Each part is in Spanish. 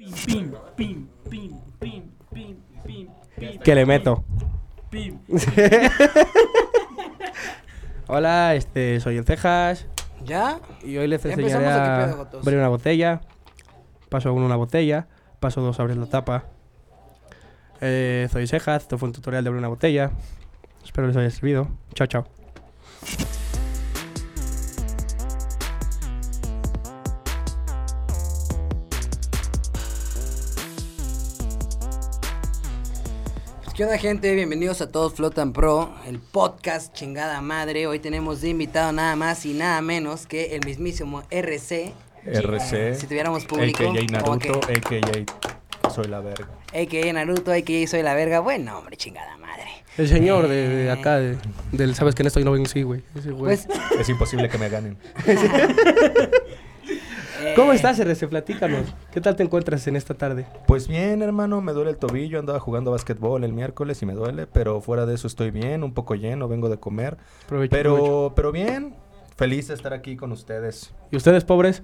Pim, pim, pim, pim, pim, pim, pim, pim. Que le meto. Pim. Hola, este, soy el Cejas ¿Ya? y hoy les Ya enseñaré empezamos, ¿o qué a abrir una botella. Paso uno una botella, paso dos abrir la tapa. Eh, soy Cejas, esto fue un tutorial de abrir una botella. Espero les haya servido. Chao, chao. ¿Qué onda, gente? Bienvenidos a todos Flotan Pro, el podcast chingada madre. Hoy tenemos de invitado nada más y nada menos que el mismísimo RC. RC, Si tuviéramos público. AKA Naruto, que- AKA Soy la verga. AKA Naruto, AKA Soy la Verga. Bueno, hombre, chingada madre. El señor de, de acá, de- del sabes que en esto y no ven sí, güey. Ese güey. Pues, Es imposible que me ganen. eh, ¿Cómo estás, RC? Platícanos. ¿Qué tal te encuentras en esta tarde? Pues bien, hermano, me duele el tobillo. Andaba jugando básquetbol el miércoles y me duele, pero fuera de eso estoy bien, un poco lleno, vengo de comer. Provecho, provecho. Pero, pero bien, feliz de estar aquí con ustedes. ¿Y ustedes, pobres?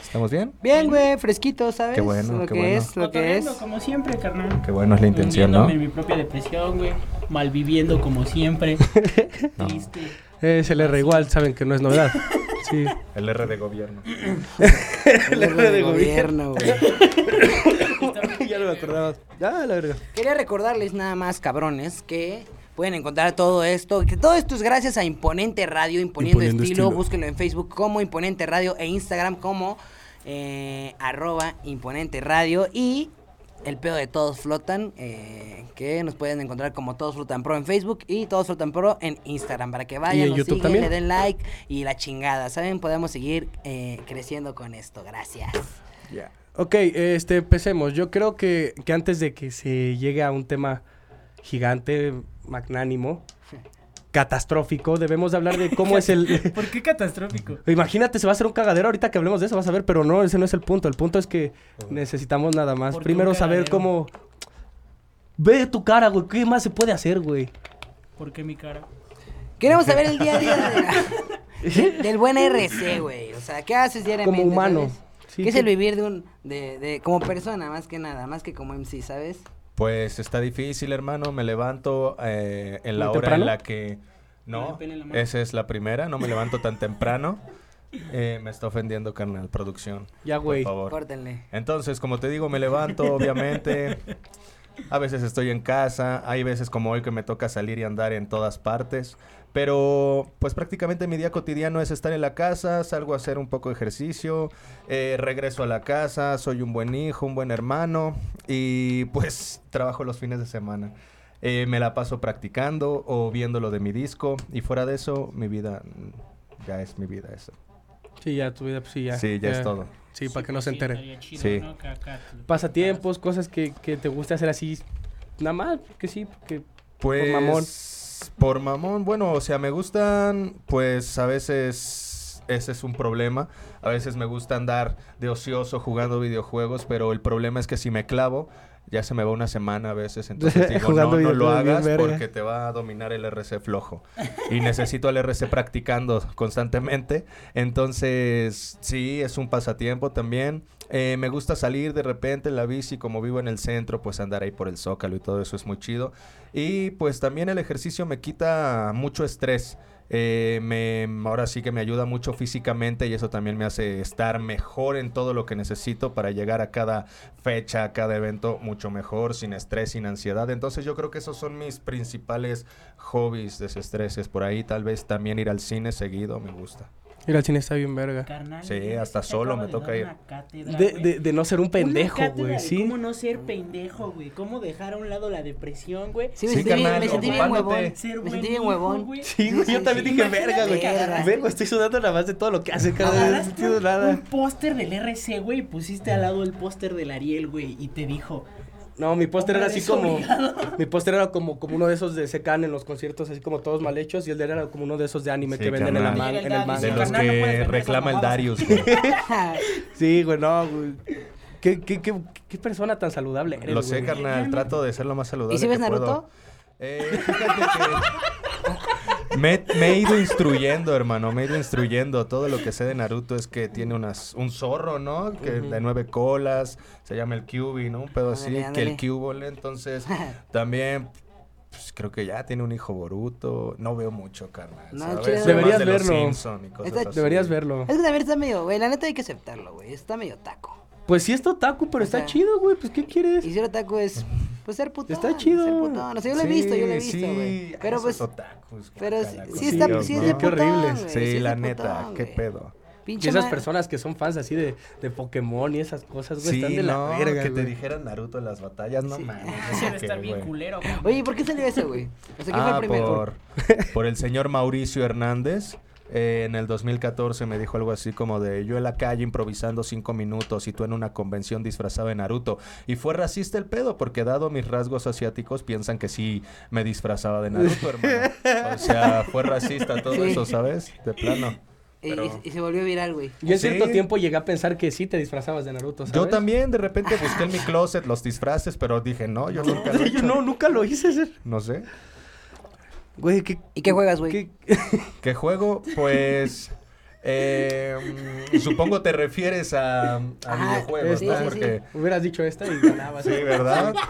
¿Estamos bien? Bien, güey, fresquito, ¿sabes? Qué bueno, Lo qué que bueno. es, lo que es. Como siempre, carnal. Qué bueno es la intención, ¿no? En mi propia depresión, güey. Malviviendo como siempre. No. Triste. Es el R igual, saben que no es novedad. Sí. El R de gobierno. El R de gobierno, güey. ya no me acordaba. Ah, la verga. Quería recordarles nada más, cabrones, que pueden encontrar todo esto. Que todo esto es gracias a Imponente Radio, Imponiendo, Imponiendo estilo. estilo. Búsquenlo en Facebook como Imponente Radio e Instagram como eh, arroba Imponente Radio. Y el pedo de Todos Flotan, eh, que nos pueden encontrar como Todos Flotan Pro en Facebook y Todos Flotan Pro en Instagram. Para que vayan, nos YouTube sigan, también. le den like y la chingada. ¿Saben? Podemos seguir eh, creciendo con esto. Gracias. Ya. Ok, este, empecemos. Yo creo que, que antes de que se llegue a un tema gigante, magnánimo, catastrófico, debemos de hablar de cómo es el... ¿Por qué catastrófico? Imagínate, se va a hacer un cagadero ahorita que hablemos de eso, vas a ver, pero no, ese no es el punto. El punto es que necesitamos nada más. ¿Por qué Primero saber cómo... Ve tu cara, güey, ¿qué más se puede hacer, güey? ¿Por qué mi cara? Queremos saber el día a día de la- del buen RC, güey. O sea, ¿qué haces diariamente? Como humano. Sí, ¿Qué es que- el vivir de un, de, de, como persona, más que nada, más que como MC, ¿sabes? Pues está difícil, hermano. Me levanto eh, en la ¿Muy hora temprano? en la que... No, la esa es la primera. No me levanto tan temprano. Eh, me está ofendiendo, carnal, producción. Ya, Por güey. favor. Córtenle. Entonces, como te digo, me levanto, obviamente. A veces estoy en casa, hay veces como hoy que me toca salir y andar en todas partes. Pero, pues prácticamente mi día cotidiano es estar en la casa, salgo a hacer un poco de ejercicio, eh, regreso a la casa, soy un buen hijo, un buen hermano y pues trabajo los fines de semana. Eh, me la paso practicando o viendo lo de mi disco y fuera de eso, mi vida mm, ya es mi vida eso. Sí, ya, tu vida, pues sí, ya. Sí, ya es todo. Sí, para que no pues se entere. chido, Sí. Que Pasatiempos, cosas que, que te guste hacer así, nada más, que sí, porque... Pues mamón. Por mamón, bueno, o sea, me gustan, pues a veces ese es un problema. A veces me gusta andar de ocioso jugando videojuegos, pero el problema es que si me clavo, ya se me va una semana a veces. Entonces digo, no, no lo hagas porque te va a dominar el RC flojo. Y necesito al RC practicando constantemente. Entonces, sí, es un pasatiempo también. Eh, me gusta salir de repente en la bici, como vivo en el centro, pues andar ahí por el zócalo y todo eso es muy chido. Y pues también el ejercicio me quita mucho estrés. Eh, me, ahora sí que me ayuda mucho físicamente y eso también me hace estar mejor en todo lo que necesito para llegar a cada fecha, a cada evento mucho mejor, sin estrés, sin ansiedad. Entonces yo creo que esos son mis principales hobbies, desestreses. Por ahí tal vez también ir al cine seguido me gusta. Ir al cine está bien verga. Carnal, Sí, hasta solo me toca ir. cátedra, De, de, de no ser un pendejo, güey, sí. ¿Cómo no ser pendejo, güey? ¿Cómo dejar a un lado la depresión, güey? Sí, me Sí, sentí bien, carnal, me sentí bien huevón. Me sentí bien huevón. güey. Sí, güey, yo también dije, verga, güey. Verga, estoy sudando nada más de todo lo que hace cada vez. No nada. un póster del RC, güey, y pusiste al lado el póster del Ariel, güey, y te dijo, No, mi póster era así como. Mi póster era como, como uno de esos de Secan en los conciertos, así como todos mal hechos. Y el de él era como uno de esos de anime Sí, que venden en, la man- el en el daddy, De manga. los carnal, que reclama el Darius. güey. Sí, güey, no, güey. ¿Qué, qué, qué, qué persona tan saludable eres, Lo sé, güey? carnal. Trato de ser lo más saludable ¿Y si ves que puedo. Naruto? Eh, fíjate que... Me, me he ido instruyendo, hermano, me he ido instruyendo. Todo lo que sé de Naruto es que tiene unas, un zorro, ¿no? Que de nueve colas, se llama el Kyubi, ¿no? Un pedo así, Ándale, que el Kyubole. Entonces, también, pues, creo que ya tiene un hijo Boruto. No veo mucho, carnal, No, Deberías de verlo. Deberías verlo. Es que también está medio, güey, la neta hay que aceptarlo, güey. Está medio taco. Pues sí está otaku, pero O está sea, chido, güey. Pues ¿qué quieres? Y ser otaku es, pues ser putón. Está chido. Ser putón. O sea, yo lo he visto, yo lo he Sí, visto, güey. sí, Pero pues, otakus, pero sí, sí está, Dios, sí es ¿no? de Qué putón, horribles. güey, Sí, es de la neta, putón, qué pedo. Pinche Y esas personas que son fans así de, de Pokémon y esas cosas, güey, Sí, están de la no, verga, que te güey. dijeran Naruto en las batallas, no Sí. mames. Sí, debe qué estar bien culero. güey. Oye, ¿y por qué salió ese, güey? O sea, ¿qué fue Ah, el primero? por, por el señor Mauricio Hernández. Eh, en el 2014 me dijo algo así como de yo en la calle improvisando cinco minutos y tú en una convención disfrazado de Naruto. Y fue racista el pedo porque dado mis rasgos asiáticos piensan que sí me disfrazaba de Naruto, hermano. O sea, fue racista todo Sí. eso, ¿sabes? De plano. Y, pero- y- y se volvió viral, güey. Yo en Sí. cierto tiempo llegué a pensar que sí te disfrazabas de Naruto, ¿sabes? Yo también de repente busqué en mi closet los disfraces, pero dije, no, yo nunca lo he Yo no, nunca lo hice. No sé. Güey, ¿qué, ¿Y qué juegas, güey? qué- ¿Qué juego? Pues. eh, supongo te refieres a, a Ajá, videojuegos, sí, ¿no? sí, sí. Porque. Hubieras dicho esta y ganabas. Sí, ¿verdad?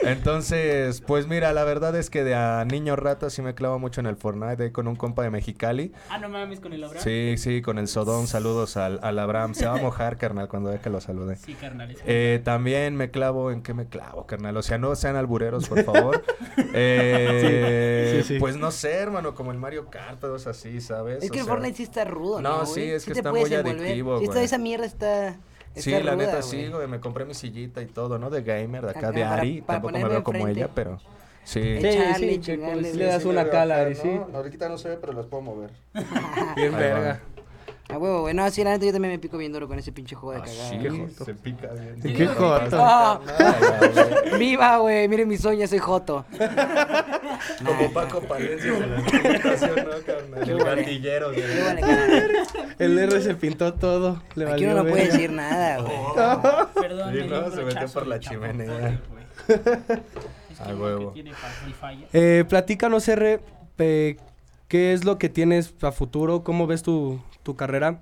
Entonces, pues mira, la verdad es que de a niño rata sí me clavo mucho en el Fortnite ahí con un compa de Mexicali. Ah, no mames con el Abraham. Sí, sí, con el Sodón. Saludos al, al Abraham. Se va a mojar, carnal, cuando vea que lo salude. Sí, carnales. Eh, también me clavo, ¿en qué me clavo, carnal? O sea, no sean albureros, por favor. Eh, Sí, sí, sí. Pues no sé, hermano, como el Mario Kart, todos así, ¿sabes? Es que O el sea, Fortnite sí está rudo, ¿no, No, sí, es que está muy envolver. adictivo, güey. esa mierda está, Sí, la ruda, neta güey. sí, güey. Me compré mi sillita y todo, ¿no? De gamer, de acá, Acá, de Ari. para Tampoco me veo como ella, pero sí. Sí, Echarle, sí, chingarle, pues, sí, le das sí, una cala, Ari, sí. Ahorita no se ve, pero las puedo mover. Bien verga. A huevo, güey. No, sí, la neta yo también me pico bien duro con ese pinche juego de Ah, cagada. sí, Qué güey. joto. se pica bien. Qué Sí, joto. Ah. Viva, güey. Miren mis uñas, soy Joto. Como Paco Palencia de la ¿no, carnal? Qué El vale. gatillero. Qué vale, carnal. El R se pintó todo. Le Aquí valió uno no puede verga. decir nada, güey. Perdón, Sí, me dio no, un se metió brochazo por la chimenea. güey. Es A que huevo. que tiene fa- y falla. Eh, platícanos, R, eh, ¿qué es lo que tienes a futuro? ¿Cómo ves tu, tu carrera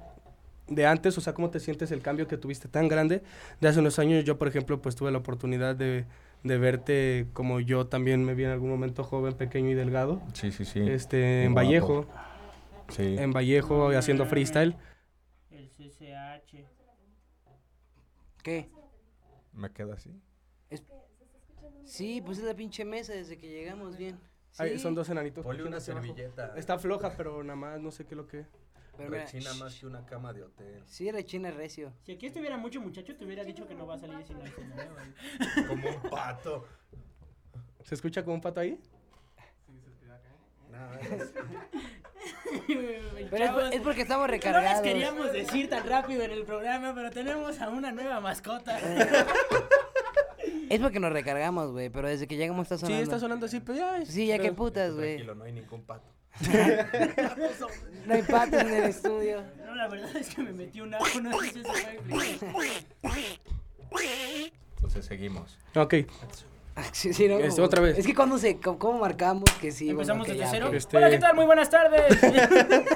de antes? O sea, ¿cómo te sientes el cambio que tuviste tan grande? De hace unos años yo, por ejemplo, pues tuve la oportunidad de, de verte como yo también me vi en algún momento joven, pequeño y delgado. Sí, sí, sí. Este, en Guapo. Vallejo, Sí. en Vallejo haciendo freestyle. El CCH. ¿Qué? Me quedo así. Sí, pues es la pinche mesa desde que llegamos bien. Sí, son dos enanitos. Ponle una servilleta. Está floja, pero nada más, no sé qué es lo que... pero mira, Rechina más que una cama de hotel. Sí, rechina recio. Si aquí estuviera mucho muchacho, te hubiera dicho que no va a salir si no hay señor, güey. Como un pato. ¿Se escucha como un pato ahí? Pero es, por- Chavos, es porque estamos No les recargados. queríamos decir tan rápido en el programa, pero tenemos a una nueva mascota. Es porque nos recargamos, güey. Pero desde que llegamos está sonando. Sí, está sonando así, pero ya... Sí, ya qué pero- putas, güey. Tranquilo, no hay ningún pato. No hay patos en el estudio. No, la verdad es que me metí un ajo, no sé si eso Entonces seguimos. Ok. Sí, sí, ¿no? Este, Como- otra vez. Es que cuando se. ¿Cómo, cómo marcamos que sí? Empezamos bueno, que desde ya, cero. Este- Hola, ¿qué tal? Muy buenas tardes.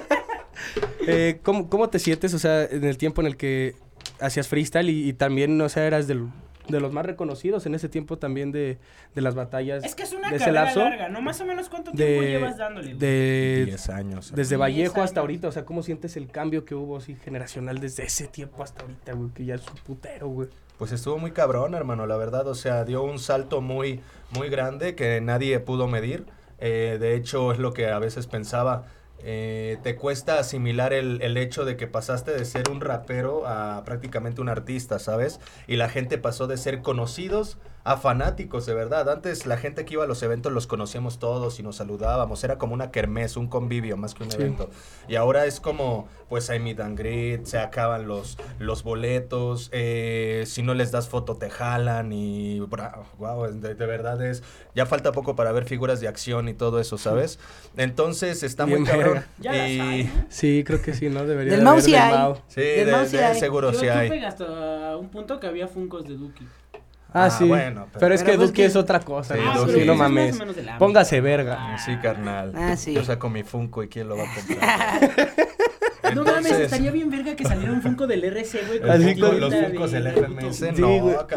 Eh, ¿cómo, ¿Cómo te sientes, o sea, en el tiempo en el que hacías freestyle y, y también, o sea, eras del- de los más reconocidos en ese tiempo también de, de las batallas? es que es una de carrera lapso larga, ¿no? Más o menos cuánto tiempo de, llevas dándole. de 10 años. desde Diez Vallejo hasta ahorita, o sea, ¿cómo sientes el cambio que hubo así generacional desde ese tiempo hasta ahorita, güey? Que ya es un putero, güey. Pues estuvo muy cabrón, hermano, la verdad. O sea, dio un salto muy, muy grande que nadie pudo medir. Eh, de hecho, es lo que a veces pensaba. Eh, te cuesta asimilar el, el hecho de que pasaste de ser un rapero a prácticamente un artista, ¿sabes? Y la gente pasó de ser conocidos a fanáticos, de verdad. Antes la gente que iba a los eventos los conocíamos todos y nos saludábamos. Era como una kermés, un convivio más que un Sí. evento. Y ahora es como, pues hay meet and greet, se acaban los, los boletos, eh, si no les das foto te jalan y, wow, de, de verdad es, ya falta poco para ver figuras de acción y todo eso, ¿sabes? Entonces está Bien muy cabrón. verga. Ya las Y- hay, ¿no? Sí, creo que sí, ¿no? Debería Del Mau haber sí del hay. Mau. Sí, Del de, Mau sí de él hay. seguro Yo sí hay. hasta un punto que había funcos de Duki. Ah, Ah, sí. bueno, pero, pero- es Pero que pues Duki que- es otra cosa. Sí, ¿no? Sí, no mames. Póngase verga. Sí, carnal. Ah, sí. Yo saco mi Funko y quién lo va a comprar. No mames, estaría bien verga que saliera un Funko del RC, güey. Así con los Funkos del. FMS, Sí, no,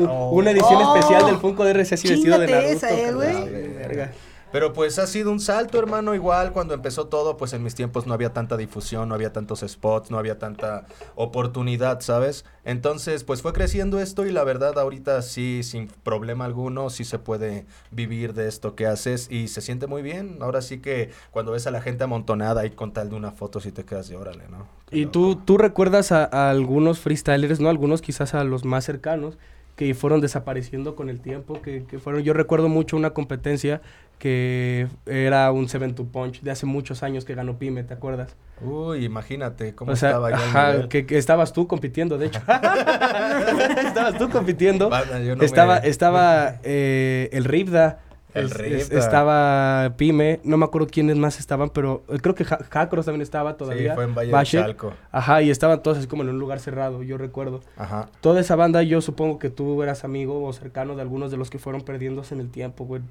oh. Una edición Oh. especial del Funko de RC así vestido de Naruto. esa, eh, güey. verga. Pero pues ha sido un salto, hermano. Igual cuando empezó todo, pues en mis tiempos no había tanta difusión, no había tantos spots, no había tanta oportunidad, ¿sabes? Entonces, pues fue creciendo esto y la verdad ahorita sí, sin problema alguno, sí se puede vivir de esto que haces y se siente muy bien. Ahora sí que cuando ves a la gente amontonada ahí con tal de una foto, sí te quedas de órale, ¿no? Qué Y loco. tú, tú recuerdas a, a algunos freestylers, ¿no? Algunos quizás a los más cercanos, que fueron desapareciendo con el tiempo, que, que fueron... Yo recuerdo mucho una competencia que era un Seven to Punch de hace muchos años que ganó Pyme, ¿te acuerdas? Uy, imagínate cómo o sea, estaba ya el ajá, que, que estabas tú compitiendo, de hecho. estabas tú compitiendo. Banda, yo no estaba me- estaba eh, el Ripda. El es- estaba Pyme, no me acuerdo quiénes más estaban, pero eh, creo que Ja- Jacros también estaba todavía. Sí, fue en Valle de. Chalco. Ajá, y estaban todos así como en un lugar cerrado, yo recuerdo. Ajá. Toda esa banda, yo supongo que tú eras amigo o cercano de algunos de los que fueron perdiéndose en el tiempo, güey.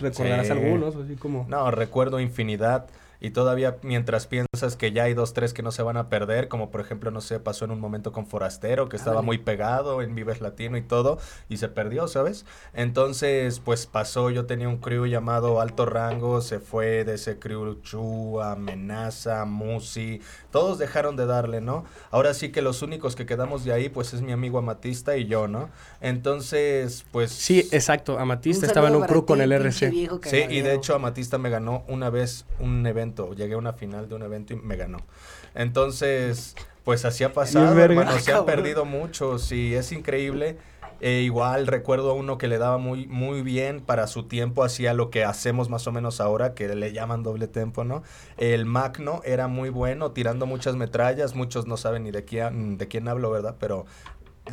Recordarás Sí. algunos, así como... No, recuerdo infinidad. Y todavía mientras piensas que ya hay dos, tres que no se van a perder, como por ejemplo, no sé, pasó en un momento con Forastero, que estaba muy pegado en Vives Latino y todo, y se perdió, ¿sabes? Entonces, pues pasó, yo tenía un crew llamado Alto Rango, se fue de ese crew Chu, Amenaza, Musi, todos dejaron de darle, ¿no? Ahora sí que los únicos que quedamos de ahí, pues es mi amigo Amatista y yo, ¿no? Entonces, pues... Sí, exacto, Amatista estaba en un crew con el RC. Sí, y de hecho Amatista me ganó una vez un evento. Llegué a una final de un evento y me ganó. Entonces, pues así ha pasado, hermano. Se han Cabrón. perdido muchos y es increíble. Eh, igual recuerdo a uno que le daba muy, muy bien para su tiempo, hacía lo que hacemos más o menos ahora, que le llaman doble tempo, ¿no? El Magno era muy bueno, tirando muchas metrallas, muchos no saben ni de quién, de quién hablo, ¿verdad? Pero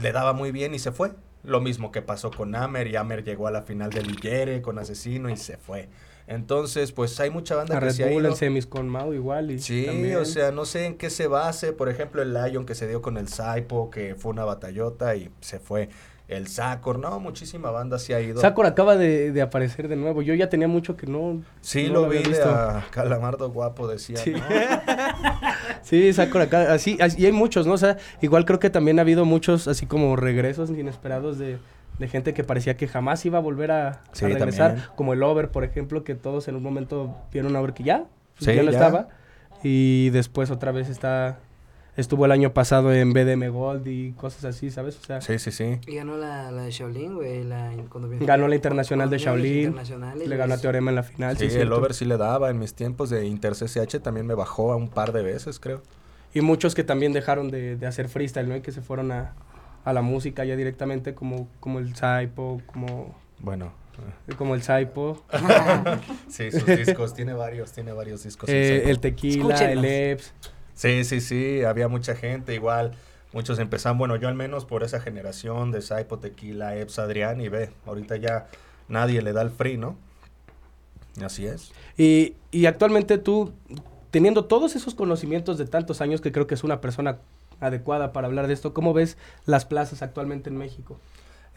le daba muy bien y se fue. Lo mismo que pasó con Amer, y Amer llegó a la final del Lillere con Asesino y se fue. Entonces, pues hay mucha banda A que Red se ha ido. semis con Mau igual. Y Sí, también. o sea, no sé en qué se base. Por ejemplo, el Lion que se dio con el Saipo, que fue una batallota y se fue. El Sakor, no, muchísima banda se ha ido. Sakor acaba de, de aparecer de nuevo. Yo ya tenía mucho que no. Sí, no lo había vi visto. a Calamardo guapo, decía, Sí. ¿no? Sí, Sakura acá, así, así, y hay muchos, ¿no? O sea, igual creo que también ha habido muchos, así como regresos inesperados de, de gente que parecía que jamás iba a volver a, a Sí, regresar, también. como el Over, por ejemplo, que todos en un momento vieron a ver que ya, pues, Sí, ya no ya. estaba, y después otra vez está, estuvo el año pasado en BDM Gold y cosas así, ¿sabes? O sea, Sí, sí, sí. Y ganó la, la de Shaolin, güey. La, cuando vino- ganó la internacional de Shaolin, le ganó a Teorema en la final, Sí, sí, el over sí le daba. En mis tiempos de Inter CCH también me bajó a un par de veces, creo. Y muchos que también dejaron de, de hacer freestyle, ¿no? Y que se fueron a, a la música ya directamente, como, como el Saipo, como, Bueno. como el Saipo, Sí, sus discos. tiene varios, tiene varios discos. eh, el Tequila, Escúchenlos. el Eps. Sí, sí, sí, había mucha gente igual. Muchos empezaron, bueno, yo al menos por esa generación de Saipo, Tequila, Eps, Adrián y ve, ahorita ya nadie le da el free, ¿no? Así es. Y, y actualmente tú, teniendo todos esos conocimientos de tantos años, que creo que es una persona adecuada para hablar de esto, ¿cómo ves las plazas actualmente en México?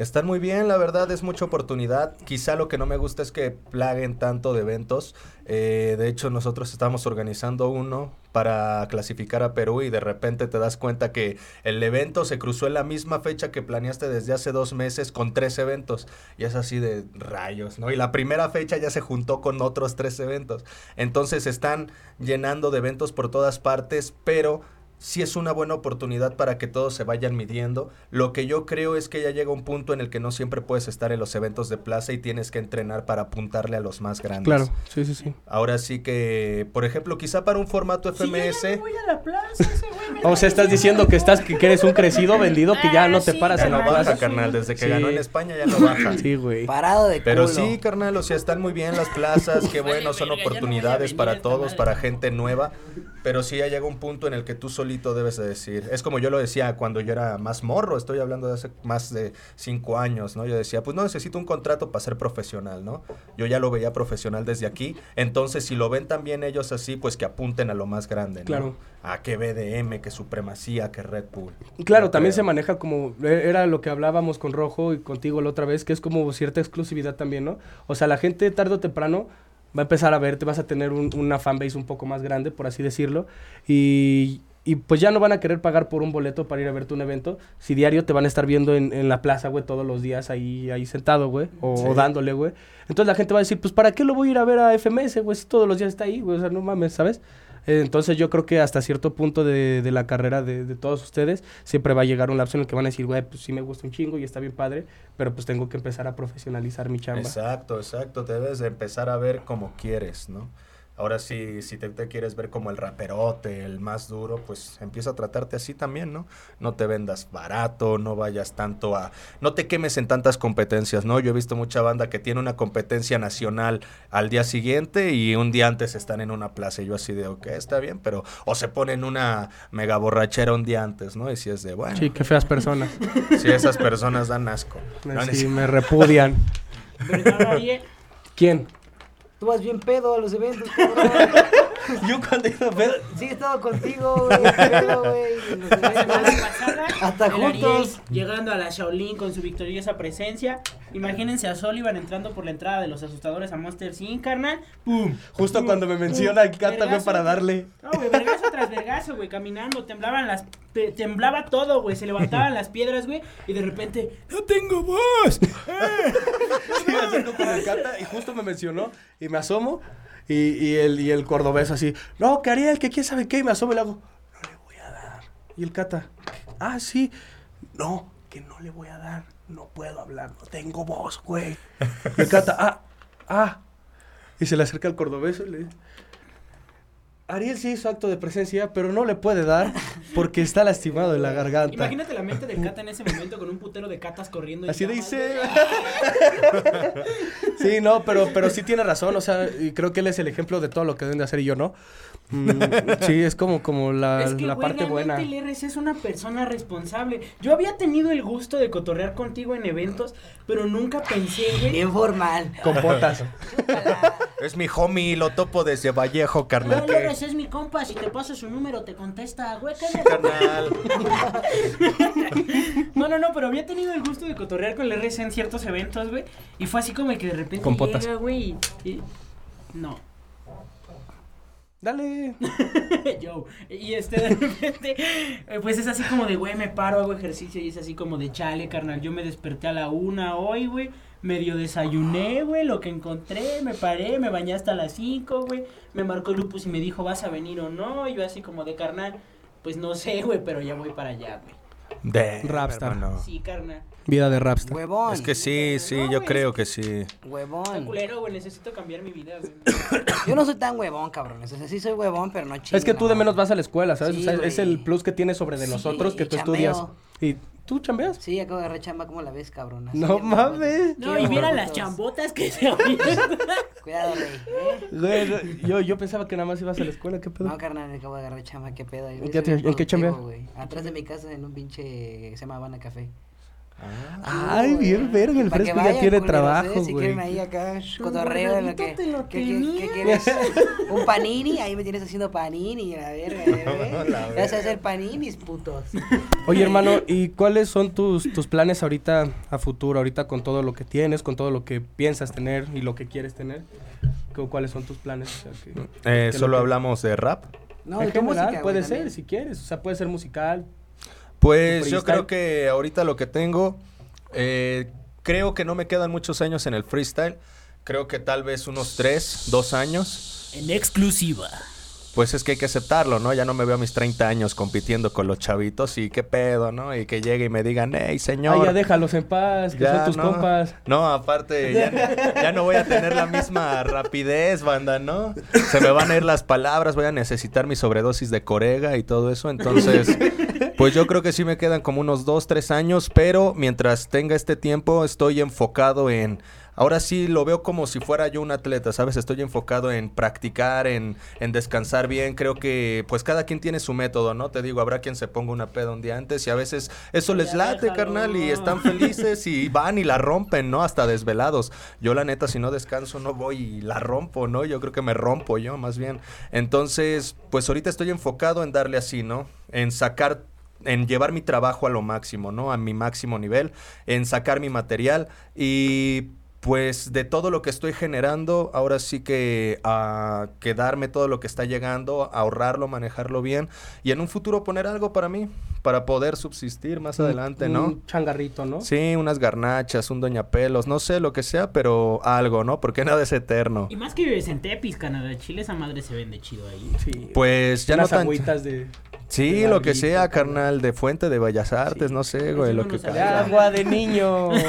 Están muy bien, la verdad es mucha oportunidad. Quizá lo que no me gusta es que plaguen tanto de eventos. Eh, de hecho, nosotros estamos organizando uno para clasificar a Perú y de repente te das cuenta que el evento se cruzó en la misma fecha que planeaste desde hace dos meses con tres eventos. Y es así de rayos, ¿no? Y la primera fecha ya se juntó con otros tres eventos. Entonces están llenando de eventos por todas partes, pero sí es una buena oportunidad para que todos se vayan midiendo. Lo que yo creo es que ya llega un punto en el que no siempre puedes estar en los eventos de plaza y tienes que entrenar para apuntarle a los más grandes. Claro, sí, sí, sí. Ahora sí que, por ejemplo, quizá para un formato Si yo ya FMS. me voy a la plaza, ese güey O sea, estás diciendo que estás que eres un crecido vendido que ya no te Ah, sí, paras ya en no la baja, plaza. carnal. Desde que Sí. ganó en España ya no baja. Sí, güey. Parado de Pero culo. sí, carnal, o sea, están muy bien las plazas, qué bueno, son no oportunidades para todos, para gente nueva. Pero sí ya llega un punto en el que tú solito debes de decir. Es como yo lo decía cuando yo era más morro, estoy hablando de hace más de cinco años, ¿no? Yo decía, pues no necesito un contrato para ser profesional, ¿no? Yo ya lo veía profesional desde aquí. Entonces, si lo ven también ellos así, pues que apunten a lo más grande, ¿no? Claro. A que BDM, que Supremacía, que Red Bull. Claro, también creo. se maneja como, e- era lo que hablábamos con Rojo y contigo la otra vez, que es como cierta exclusividad también, ¿no? O sea, la gente tarde o temprano va a empezar a verte, vas a tener un- una fanbase un poco más grande, por así decirlo, y, y pues ya no van a querer pagar por un boleto para ir a verte un evento, si diario te van a estar viendo en, en la plaza, güey, todos los días ahí, ahí sentado, güey, o, Sí. o dándole, güey. Entonces la gente va a decir, pues, ¿para qué lo voy a ir a ver a FMS, güey, si todos los días está ahí, güey? O sea, no mames, ¿sabes? Entonces yo creo que hasta cierto punto de, de la carrera de, de todos ustedes siempre va a llegar un lapso en el que van a decir, güey, pues sí me gusta un chingo y está bien padre, pero pues tengo que empezar a profesionalizar mi chamba. Exacto, exacto. Te debes de empezar a ver como quieres, ¿no? Ahora sí, si te, te quieres ver como el raperote, el más duro, pues empieza a tratarte así también, ¿no? No te vendas barato, no vayas tanto a... No te quemes en tantas competencias, ¿no? Yo he visto mucha banda que tiene una competencia nacional al día siguiente y un día antes están en una plaza y yo así de, ok, está bien, pero... O se ponen una mega borrachera un día antes, ¿no? Y si es de, bueno, Sí, qué feas personas. si esas personas dan asco. No Sí, cierto. me repudian. ¿Quién? Tú vas bien pedo a los eventos, cabrón. Yo cuando he ido a ver... Sí, he estado contigo, güey. pedo, Hasta juntos. llegando a la Shaolin con su victoriosa presencia. Imagínense a Sullivan entrando por la entrada de los asustadores a Monster Inc, carnal. ¡Pum! Justo Pum, cuando me menciona el Cata, güey, para darle. No, güey, vergazo tras vergazo, güey, caminando, temblaban las... te- temblaba todo, güey, se levantaban las piedras, güey, y de repente... ¡No tengo voz! Sí, me acerco con el Cata y justo me mencionó y me asomo y, y el, y el cordobés así, no, que Ariel, que quién sabe qué, y me asomo y le hago, no le voy a dar. Y el Cata, ah, sí, no, que no le voy a dar, no puedo hablar, no tengo voz, güey. Y el Cata, ah, ah. Y se le acerca al cordobés y le dice, Ariel sí hizo acto de presencia, pero no le puede dar porque está lastimado de la garganta. Imagínate la mente del Cata en ese momento con un putero de catas corriendo. en Así dice. Sí, no, pero, pero sí tiene razón, o sea, y creo que él es el ejemplo de todo lo que deben de hacer y yo no. Mm, sí, es como, como la, Es que, la güey, parte buena. realmente el RC es una persona responsable. Yo había tenido el gusto de cotorrear contigo en eventos, pero nunca pensé, güey. Bien formal. Con potas. Es mi homie, lo topo desde Vallejo, No, carnal. que- RC es mi compa, si te paso su número te contesta, güey. ¿qué le- Carnal. No, no, no, pero había tenido el gusto de cotorrear con el RC en ciertos eventos, güey. Y fue así como que de repente Con potas. llega, güey, y, y- No. Dale. Yo. Y este, de repente, eh, pues es así como de, güey, me paro, hago ejercicio y es así como de, chale, carnal, yo me desperté a la una hoy, güey, medio desayuné, güey, lo que encontré, me paré, me bañé hasta las cinco, güey, me marcó Lupus y me dijo, ¿vas a venir o no? Y yo así como de, carnal, pues no sé, güey, pero ya voy para allá, güey. De Rapstar. hermano. Sí, carnal. Vida de rapstar. Huevón. Es que sí, sí, No, yo güey, creo es que sí. Está Huevón. culero, güey, necesito cambiar mi vida, güey. Yo no soy tan huevón, cabrón. O sea, sí soy huevón, pero no chido. Es que tú de menos vas a la escuela, ¿sabes? Sí, o sea, es el plus que tienes sobre de Sí, nosotros que tú chambeo. estudias. ¿Y tú chambeas? Sí, acabo de agarrar chamba, ¿cómo la ves, cabrón? Así No mames. No, y mira las chambotas que se abrieron. Cuidado. ¿eh? Güey, yo, yo pensaba que nada más ibas a la escuela, ¿qué pedo? No, carnal, acabo de agarrar chamba, qué pedo. ¿En qué te- en qué chambeas? güey. Atrás de mi casa, en un pinche que se llama Habana Café. Ay, bien verga, el fresco ya vayan, tiene culeros, trabajo, ¿eh? Si güey. quieren ahí acá, cotorreo en lo que... guardadito te lo ¿qué, qué- tenía. qué quieres? ¿Un panini? Ahí me tienes haciendo panini, la verga, ¿eh? La Vas a hacer paninis, putos. Oye, hermano, ¿y cuáles son tus, tus planes ahorita a futuro? Ahorita con todo lo que tienes, con todo lo que piensas tener y lo que quieres tener. ¿cu- ¿Cuáles son tus planes? O sea, que- Eh, solo que- hablamos de rap. No, en de general, música, puede güey, ser, también. si quieres. O sea, puede ser musical. Pues ¿Tu yo creo que ahorita lo que tengo, eh, creo que no me quedan muchos años en el freestyle. Creo que tal vez unos tres, dos años. En exclusiva. Pues es que hay que aceptarlo, ¿no? Ya no me veo a mis 30 años compitiendo con los chavitos y qué pedo, ¿no? Y que llegue y me digan, hey, señor. Ay, ya déjalos en paz, que Ya, son tus no. compas. No, aparte, ya, ya no voy a tener la misma rapidez, banda, ¿no? Se me van a ir las palabras, voy a necesitar mi sobredosis de corega y todo eso. Entonces, pues yo creo que sí me quedan como unos dos, tres años, pero mientras tenga este tiempo estoy enfocado en ahora sí lo veo como si fuera yo un atleta, ¿sabes? Estoy enfocado en practicar, en, en descansar bien. Creo que pues cada quien tiene su método, ¿no? Te digo, habrá quien se ponga una peda un día antes y a veces eso les Ya late, déjalo. carnal, y están felices y van y la rompen, ¿no? Hasta desvelados. Yo la neta, si no descanso, no voy y la rompo, ¿no? Yo creo que me rompo yo, más bien. Entonces, pues ahorita estoy enfocado en darle así, ¿no? En sacar en llevar mi trabajo a lo máximo, ¿no? A mi máximo nivel, en sacar mi material y pues de todo lo que estoy generando, ahora sí que a quedarme todo lo que está llegando, ahorrarlo, manejarlo bien y en un futuro poner algo para mí, para poder subsistir más adelante, ¿no? Un changarrito, ¿no? Sí, unas garnachas, un doña pelos, no sé lo que sea, pero algo, ¿no? Porque nada es eterno. Y más que vives en Tepis, Canadá, Chile, esa madre se vende chido ahí. Sí. Pues ya no Unas tan... agüitas de, Sí, lo que sea, carnal. carnal, de fuente de Bellas Artes, no sé, güey, lo que caiga. agua de niño.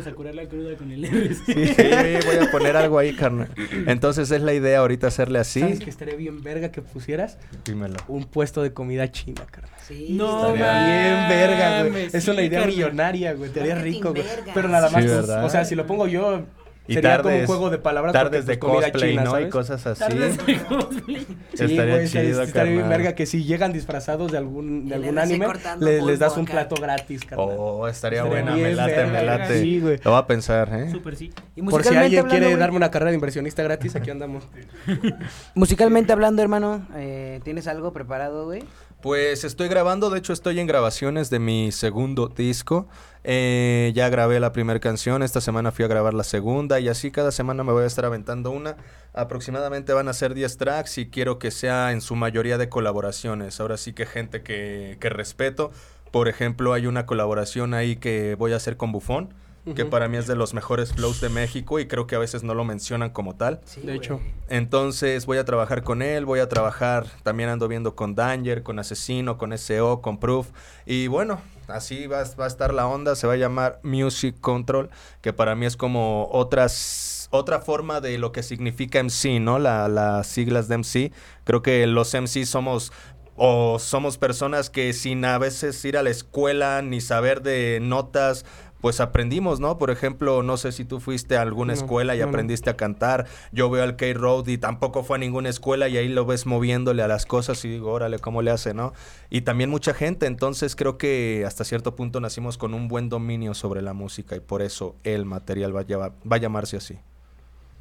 A curar la cruda con el RC. Sí, voy a poner algo ahí, carnal. Entonces es la idea ahorita hacerle así. ¿Sabes que estaría bien verga que pusieras? Dímelo. Un puesto de comida china, carnal. Sí, No, Estaría Bien verga, güey. mames, Es una sí, idea carnal. millonaria, güey. Te haría rico, güey. Pero nada Sí, más, pues, o sea, si lo pongo yo, Y sería como un tardes- juego de palabras. Tardes porque, de pues, comida cosplay, china, ¿no? ¿sabes? Y cosas así. Tardes de cosplay. Sí, Estaría güey, chido, estaría bien verga que si llegan disfrazados de algún, de algún anime, le- les das un acá. plato gratis, carnal. Oh, estaría, Estaría buena, me late, me verga, late. sí, güey. Lo voy a pensar, ¿eh? Súper sí. Y Por si musicalmente alguien hablando, quiere güey, darme una carrera de inversionista gratis, aquí andamos. Musicalmente hablando, hermano, eh, ¿tienes algo preparado, güey? Pues estoy grabando, de hecho estoy en grabaciones de mi segundo disco. Eh, ya grabé la primera canción, esta semana fui a grabar la segunda y así cada semana me voy a estar aventando una. Aproximadamente van a ser 10 tracks y quiero que sea en su mayoría de colaboraciones. Ahora sí que gente que, que respeto. Por ejemplo, hay una colaboración ahí que voy a hacer con Bufón, que para mí es de los mejores flows de México y creo que a veces no lo mencionan como tal. Sí, De hecho. Entonces voy a trabajar con él, voy a trabajar, también ando viendo con Danger, con Asesino, con SO, con Proof. Y bueno, así va, va a estar la onda, se va a llamar Music Control, que para mí es como otras, otra forma de lo que significa MC, ¿no? La- las siglas de MC. Creo que los MC somos o somos personas que sin a veces ir a la escuela ni saber de notas, pues aprendimos, ¿no? Por ejemplo, no sé si tú fuiste a alguna No, escuela y no, no. aprendiste a cantar. Yo veo al K-Road y tampoco fue a ninguna escuela y ahí lo ves moviéndole a las cosas y digo, órale, ¿cómo le hace, no? Y también mucha gente, entonces creo que hasta cierto punto nacimos con un buen dominio sobre la música y por eso el material va a, llevar- va a llamarse así. Es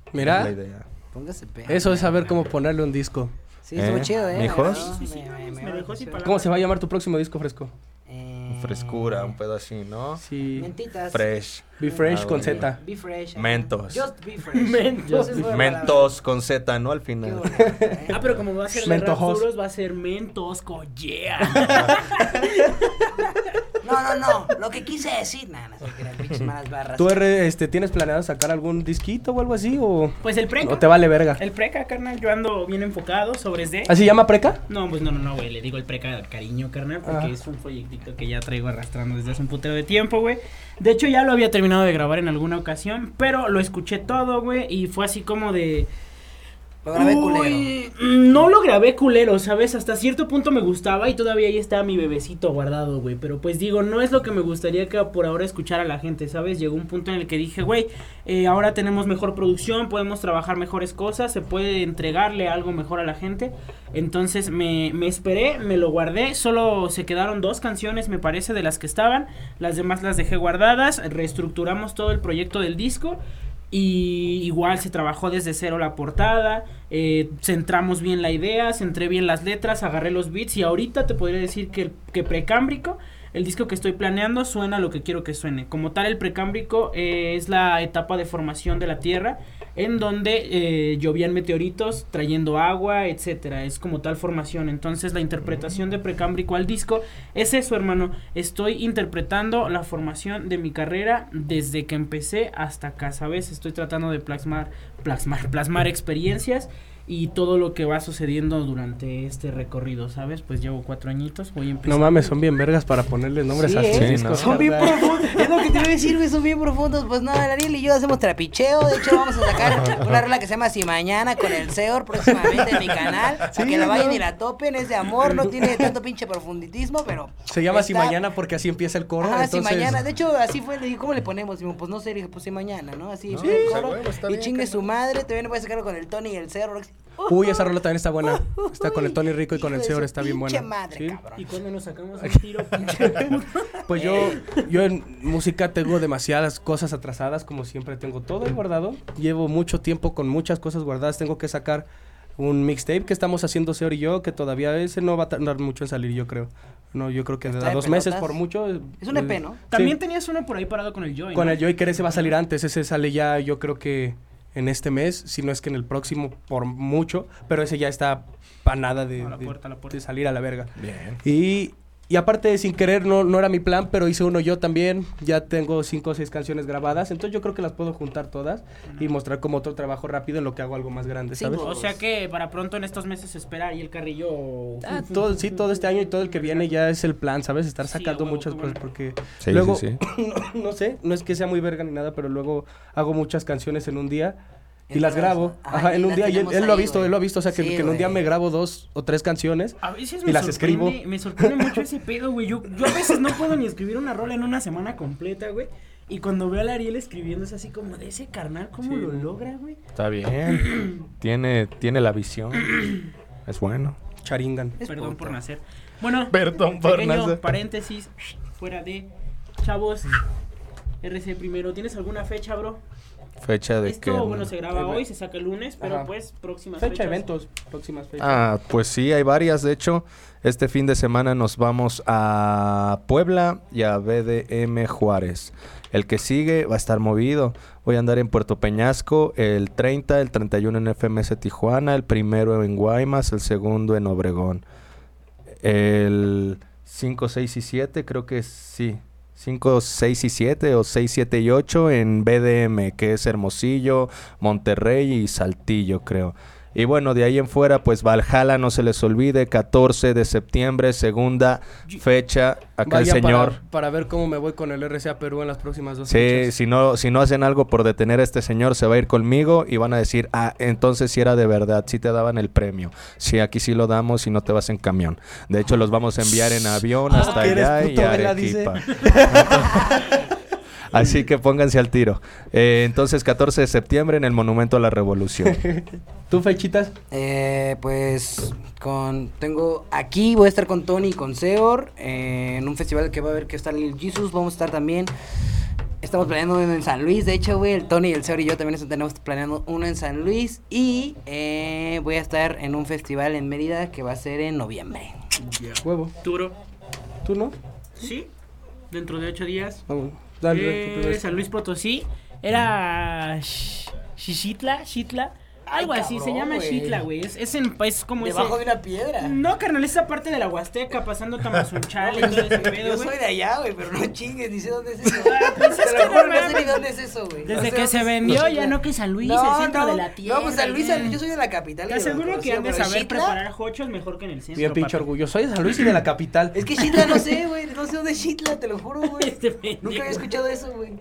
la Mira, idea. Póngase pedo. eso es saber cómo ponerle un disco. Sí, estuvo ¿Eh? chido, ¿eh? ¿Mijos? Me agradó, Sí, sí, sí, me- no, me- me me dejó agradó, sin sí. palabras. ¿Cómo se va a llamar tu próximo disco fresco? Eh, Frescura, un pedo así, ¿no? Sí. Mentitas. Fresh. Be Fresh Ah, con bueno. Z. Be fresh. Mentos. Just be fresh. Mentos. Mentos con Z, ¿no? Al final. bonito, ¿eh? Ah, pero como va a ser de rap duros, va a ser Mentos Collea. No, no, no. Lo que quise decir. Nada, no sé qué eran pinches malas barras. ¿Tú, R, este, tienes planeado sacar algún disquito o algo así? ¿O Pues el preca. no te vale verga? El preca, carnal, yo ando bien enfocado sobre de. ¿Así se llama Preca? No, pues no, no, no, güey. Le digo el preca de cariño, carnal, porque es un proyectito que ya traigo arrastrando desde hace un putero de tiempo, güey. De hecho, ya lo había terminado de grabar en alguna ocasión, pero lo escuché todo, güey, y fue así como de. Lo grabé culero. Uy, No lo grabé culero, ¿sabes? Hasta cierto punto me gustaba y todavía ahí está mi bebecito guardado, güey. Pero pues digo, no es lo que me gustaría que por ahora escuchara la gente, ¿sabes? Llegó un punto en el que dije, güey, eh, ahora tenemos mejor producción, podemos trabajar mejores cosas, se puede entregarle algo mejor a la gente. Entonces me, me esperé, me lo guardé, solo se quedaron dos canciones, me parece, de las que estaban. Las demás las dejé guardadas, reestructuramos todo el proyecto del disco. Y igual se trabajó desde cero la portada, eh, centramos bien la idea, centré bien las letras, agarré los beats y ahorita te podría decir que, que Precámbrico, el disco que estoy planeando, suena lo que quiero que suene. Como tal, el Precámbrico eh, es la etapa de formación de la Tierra en donde eh, llovían meteoritos trayendo agua, etcétera. Es como tal formación. Entonces la interpretación de Precámbrico al disco es eso, hermano. Estoy interpretando la formación de mi carrera desde que empecé hasta acá, ¿sabes? Estoy tratando de plasmar, plasmar, plasmar experiencias y todo lo que va sucediendo durante este recorrido, ¿sabes? Pues llevo cuatro añitos, voy empezando. No mames, son bien vergas para ponerle nombres Sí, a sus discos. Son bien profundos. Es lo que te iba a decir, güey. Son bien profundos. Pues no, el Ariel y yo hacemos trapicheo. De hecho, vamos a sacar una rola que se llama Si Mañana con el Seor próximamente en mi canal. para Sí, que la vayan ¿no? y la topen. Es de amor, no tiene tanto pinche profunditismo, pero. Se llama Si Mañana porque así empieza el coro. Ah, si mañana. De hecho, así fue. Le dije, ¿cómo le ponemos? Digo, pues no sé. Le dije, pues si mañana, ¿no? Así No, fue el coro. huevo, está y bien, chingue su madre. También voy a sacarlo con el Tony y el Seor. Uy, esa rola también está buena. Está con el Tony Rico y con el Seor, está bien pinche buena. madre, Sí. cabrón. ¿Y cuando nos sacamos un tiro? Pues yo, yo en música tengo demasiadas cosas atrasadas, como siempre tengo todo guardado. Llevo mucho tiempo con muchas cosas guardadas. Tengo que sacar un mixtape que estamos haciendo Seor y yo, que todavía ese no va a tardar mucho en salir, yo creo. No, yo creo que de dos meses por mucho. Es un eh, EP, ¿no? sí. También tenías uno por ahí parado con el Joy, Con ¿no? el Joy que ese va a salir antes, ese sale ya yo creo que en este mes, si no es que en el próximo por mucho, pero ese ya está para nada de, A la de- puerta, a la puerta. de salir a la verga. Bien. Y, y aparte, sin querer, no, no era mi plan, pero hice uno yo también. Ya tengo cinco o seis canciones grabadas, entonces yo creo que las puedo juntar todas y mostrar como otro trabajo rápido en lo que hago algo más grande, Sí, ¿sabes? O sea que para pronto en estos meses espera y el carrillo. Ah, todo, sí, todo este año y todo el que viene ya es el plan, ¿sabes? Estar sacando huevo, muchas cosas porque Sí, luego, sí, sí. no, no sé, no es que sea muy verga ni nada, pero luego hago muchas canciones en un día y las grabo. ajá, en un día y él, lo ha visto, güey. él lo ha visto, o sea, que, Sí, que en un día me grabo dos o tres canciones. A veces Y las escribo. Me sorprende mucho ese pedo, güey. Yo, yo a veces no puedo ni escribir una rola en una semana completa, güey. Y cuando veo a Ariel escribiendo es así como de ese carnal, ¿cómo Sí. lo logra, güey? Está bien. tiene, tiene la visión. Es bueno. Charingan. Es Perdón puto. por nacer. Bueno, Perdón por pequeño nacer. paréntesis, fuera de chavos. RC primero, ¿tienes alguna fecha, bro? Fecha de Esto, que. bueno, se graba hoy, se saca el lunes, pero Ajá. pues próximas Fecha, fechas. eventos, próximas fechas. Ah, pues sí, hay varias. De hecho, este fin de semana nos vamos a Puebla y a BDM Juárez. El que sigue va a estar movido. Voy a andar en Puerto Peñasco el 30, el 31 en FMS Tijuana, el primero en Guaymas, el segundo en Obregón. El 5, 6 y 7, creo que sí. 5, 6 y 7 o 6, 7 y 8 en BDM, que es Hermosillo, Monterrey y Saltillo, creo. Y bueno, de ahí en fuera, pues Valhalla, no se les olvide, 14 de septiembre, segunda fecha, acá Vaya el señor. Para, para ver cómo me voy con el RCA Perú en las próximas dos Sí, fechas. si no, si no hacen algo por detener a este señor, se va a ir conmigo y van a decir, ah, entonces sí era de verdad, sí te daban el premio. Sí, aquí sí lo damos y no te vas en camión. De hecho, los vamos a enviar en avión Ah, hasta allá y Arequipa. Así que pónganse al tiro. Eh, entonces, 14 de septiembre en el Monumento a la Revolución. ¿Tú fechitas? Eh, pues con tengo aquí voy a estar con Tony y con Seor eh, en un festival que va a haber que está Lil Jesus, vamos a estar también Estamos planeando uno en San Luis, de hecho, güey, el Tony, el Seor y yo también tenemos planeando uno en San Luis y eh, voy a estar en un festival en Mérida que va a ser en noviembre. Huevo. Turo. ¿Tú no? Sí. Dentro de ocho días. Vamos. Dale, Eh. San Luis Potosí. Era Xixitla, Xitla. Algo Ay, así, se llama güey. Xitla, güey. Es, es, en, es como Debajo ese... de una piedra. No, carnal, esa parte de la Huasteca, pasando Tamazunchale y todo ese pedo, Yo soy de allá, güey, pero no chingues, ni sé dónde es eso. Ah, pues es que no no sé ni dónde es eso, güey. Desde sé que dónde se es- vendió, ya no que San Luis, No, el centro no, de la tierra. No, pues San Luis, yo soy de la capital. Te aseguro que han de saber Xitla- preparar hochos mejor que en el centro. Bien pinche orgullo. Soy de San Luis y de la capital. Es que Xitla no sé, güey, no sé dónde es Xitla, te lo juro, güey. Este. Nunca había escuchado eso, güey.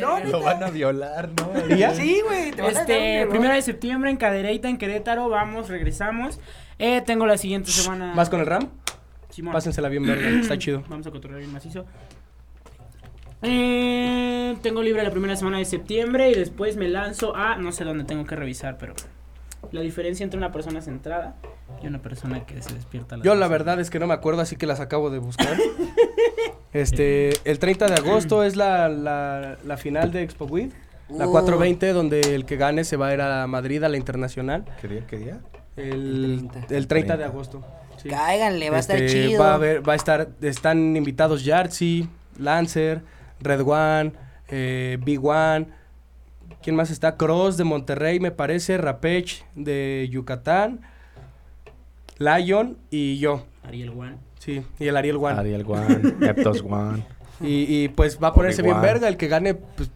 No, Lo van a violar, ¿no? Sí, güey, te van a Este, primero de septiembre en Cadereyta, en Querétaro, vamos, regresamos. Eh, tengo la siguiente semana. ¿Vas con el RAM? Simón. Pásensela bien verga, está chido. Vamos a controlar bien macizo. Eh, tengo libre la primera semana de septiembre y después me lanzo a no sé dónde tengo que revisar, pero la diferencia entre una persona centrada y una persona que se despierta. a las Yo la verdad es que no me acuerdo, así que las acabo de buscar. Este, el 30 de agosto es la, la, la final de Expo Weed, la Uh. 420, donde el que gane se va a ir a Madrid, a la internacional, ¿Qué día? ¿Qué día? el, El 30. el 30 de 30. agosto. sí. Cáiganle, va a estar Este, chido. Va a, haber, va a estar, están invitados Yartzi, Lancer, Red One, eh, Big One. ¿Quién más está? Cross de Monterrey, me parece, Rapech de Yucatán, Lion y yo. Ariel One. Sí, y el Ariel One. Ariel One, Eptos One. Y, y, pues va a ponerse bien verga. El que gane, pues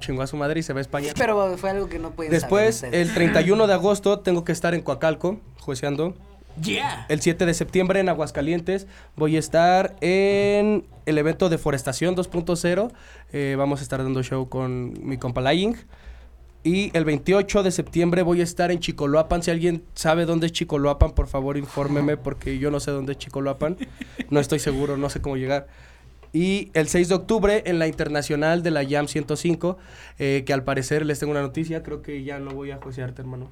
chingó a su madre y se va a España. Pero fue algo que no pueden Después, saber el 31 de agosto, tengo que estar en Coacalco, jueceando. Yeah. El 7 de septiembre en Aguascalientes voy a estar en el evento de Forestación 2.0. Eh, vamos a estar dando show con mi compa Lying. Y el 28 de septiembre voy a estar en Chicoloapan. Si alguien sabe dónde es Chicoloapan, por favor infórmeme porque yo no sé dónde es Chicoloapan. No estoy seguro, no sé cómo llegar. Y el 6 de octubre en la internacional de la Jam 105, eh, que al parecer les tengo una noticia, creo que ya no voy a josearte, hermano.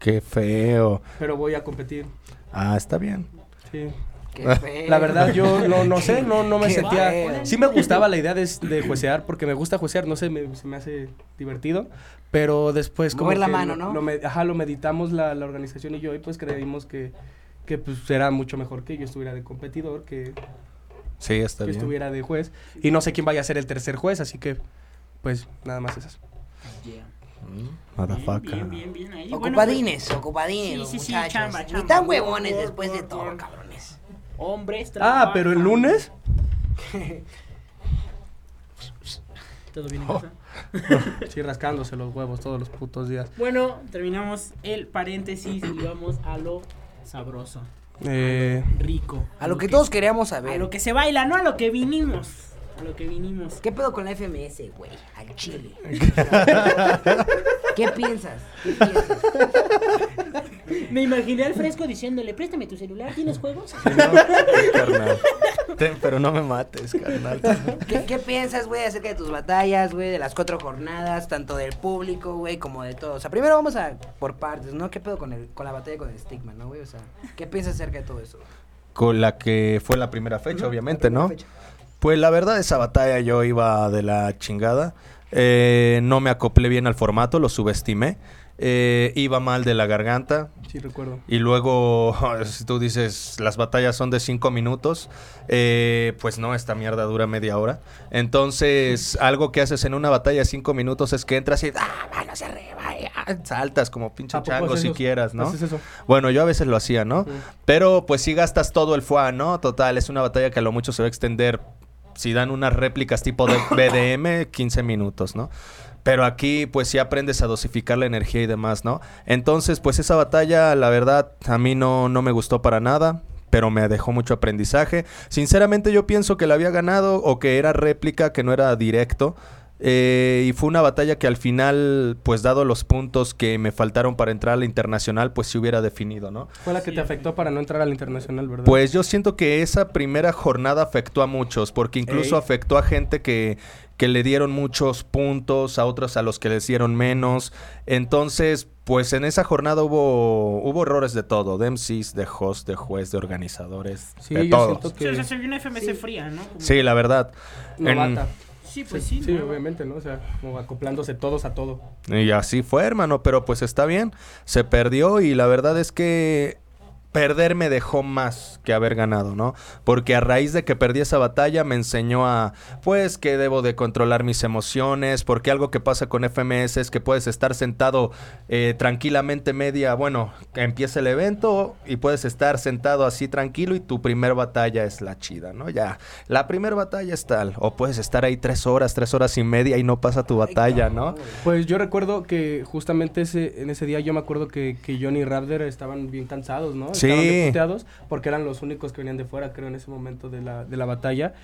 Qué feo. Pero voy a competir. Ah, está bien. Sí. Qué feo. La verdad, yo no, no sé, no, no me Qué sentía. feo. Sí me gustaba la idea de, de juecear, porque me gusta juecear, no sé, me- se me hace divertido. Pero después, como. Mover la que mano, lo- ¿no? Lo, me- ajá, lo meditamos la, la organización y yo, y pues creímos que, que pues era mucho mejor que yo estuviera de competidor, que, Sí, está que bien. estuviera de juez. Y no sé quién vaya a ser el tercer juez, así que, pues, nada más esas. Yeah. Mm. Bien, bien, bien, bien. Ahí, bueno, Ocupadines, ocupadines, los Sí, sí, chamba, Ni chamba. tan huevones Por, después de todo, por. cabrones. Hombres Ah, pero el trabajan. lunes. ¿Todo bien en Oh. casa? Sí, rascándose los huevos todos los putos días. Bueno, terminamos el paréntesis y vamos a lo sabroso, Eh, rico. A lo que todos queríamos A saber. lo que se baila, no a lo que vinimos. A lo que vinimos. ¿Qué pedo con la FMS, güey? Al chile. ¿Qué piensas? ¿Qué piensas? Me imaginé al fresco diciéndole, préstame tu celular, ¿tienes juegos? carnal. Ten, pero no me mates, carnal. ¿Qué, qué piensas, güey, acerca de tus batallas, güey, de las cuatro jornadas, tanto del público, güey, como de todo? O sea, primero vamos a por partes, ¿no? ¿Qué pedo con, el, con la batalla con el Stigma, no, güey? O sea, ¿qué piensas acerca de todo eso? Con la que fue la primera fecha, obviamente, ¿no? fecha. Pues la verdad, esa batalla yo iba de la chingada. Eh, no me acoplé bien al formato, lo subestimé. Eh, iba mal de la garganta. sí, recuerdo. Y luego, si tú dices, las batallas son de cinco minutos, eh, pues no, esta mierda dura media hora. Entonces, algo que haces en una batalla de cinco minutos es que entras y, ah, hacia arriba, y, ah, saltas como pinche ¿A poco chango si eso? quieras, ¿no? ¿Haces eso? Bueno, yo a veces lo hacía, ¿no? Sí. Pero pues si gastas todo el FUA, ¿no? Total, es una batalla que a lo mucho se va a extender. Si dan unas réplicas tipo de BDM, 15 minutos, ¿no? Pero aquí pues sí aprendes a dosificar la energía y demás, ¿no? Entonces pues esa batalla la verdad a mí no, no me gustó para nada. Pero me dejó mucho aprendizaje. Sinceramente yo pienso que la había ganado o que era réplica, que no era directo. Eh, y fue una batalla que al final, pues dado los puntos que me faltaron para entrar a la internacional, pues se hubiera definido, ¿no? Fue la que Sí, te afectó para no entrar al internacional, ¿verdad? Pues yo siento que esa primera jornada afectó a muchos, porque incluso Ey. afectó a gente que, que le dieron muchos puntos, a otros a los que les dieron menos. Entonces, pues en esa jornada hubo, hubo errores de todo, de MCs, de host, de juez, de organizadores, Sí, de yo todo. siento Sí, que o sea, soy una FMS fría, ¿no? Como- Sí, la verdad. En- novata. Sí, pues sí. sí, ¿no? obviamente, ¿no? O sea, como acoplándose todos a todo. Y así fue, hermano, pero pues está bien. Se perdió y la verdad es que perder me dejó más que haber ganado, ¿no? Porque a raíz de que perdí esa batalla me enseñó a, pues, que debo de controlar mis emociones, porque algo que pasa con FMS es que puedes estar sentado eh, tranquilamente media, bueno, que empieza el evento y puedes estar sentado así tranquilo y tu primer batalla es la chida, ¿no? Ya, la primer batalla es tal, o puedes estar ahí tres horas, tres horas y media y no pasa tu batalla, ¿no? Pues yo recuerdo que justamente ese, en ese día yo me acuerdo que, que Johnny y Raptor estaban bien cansados, ¿no? Sí. Estaban puteados porque eran los únicos que venían de fuera, creo, en ese momento de la, de la batalla.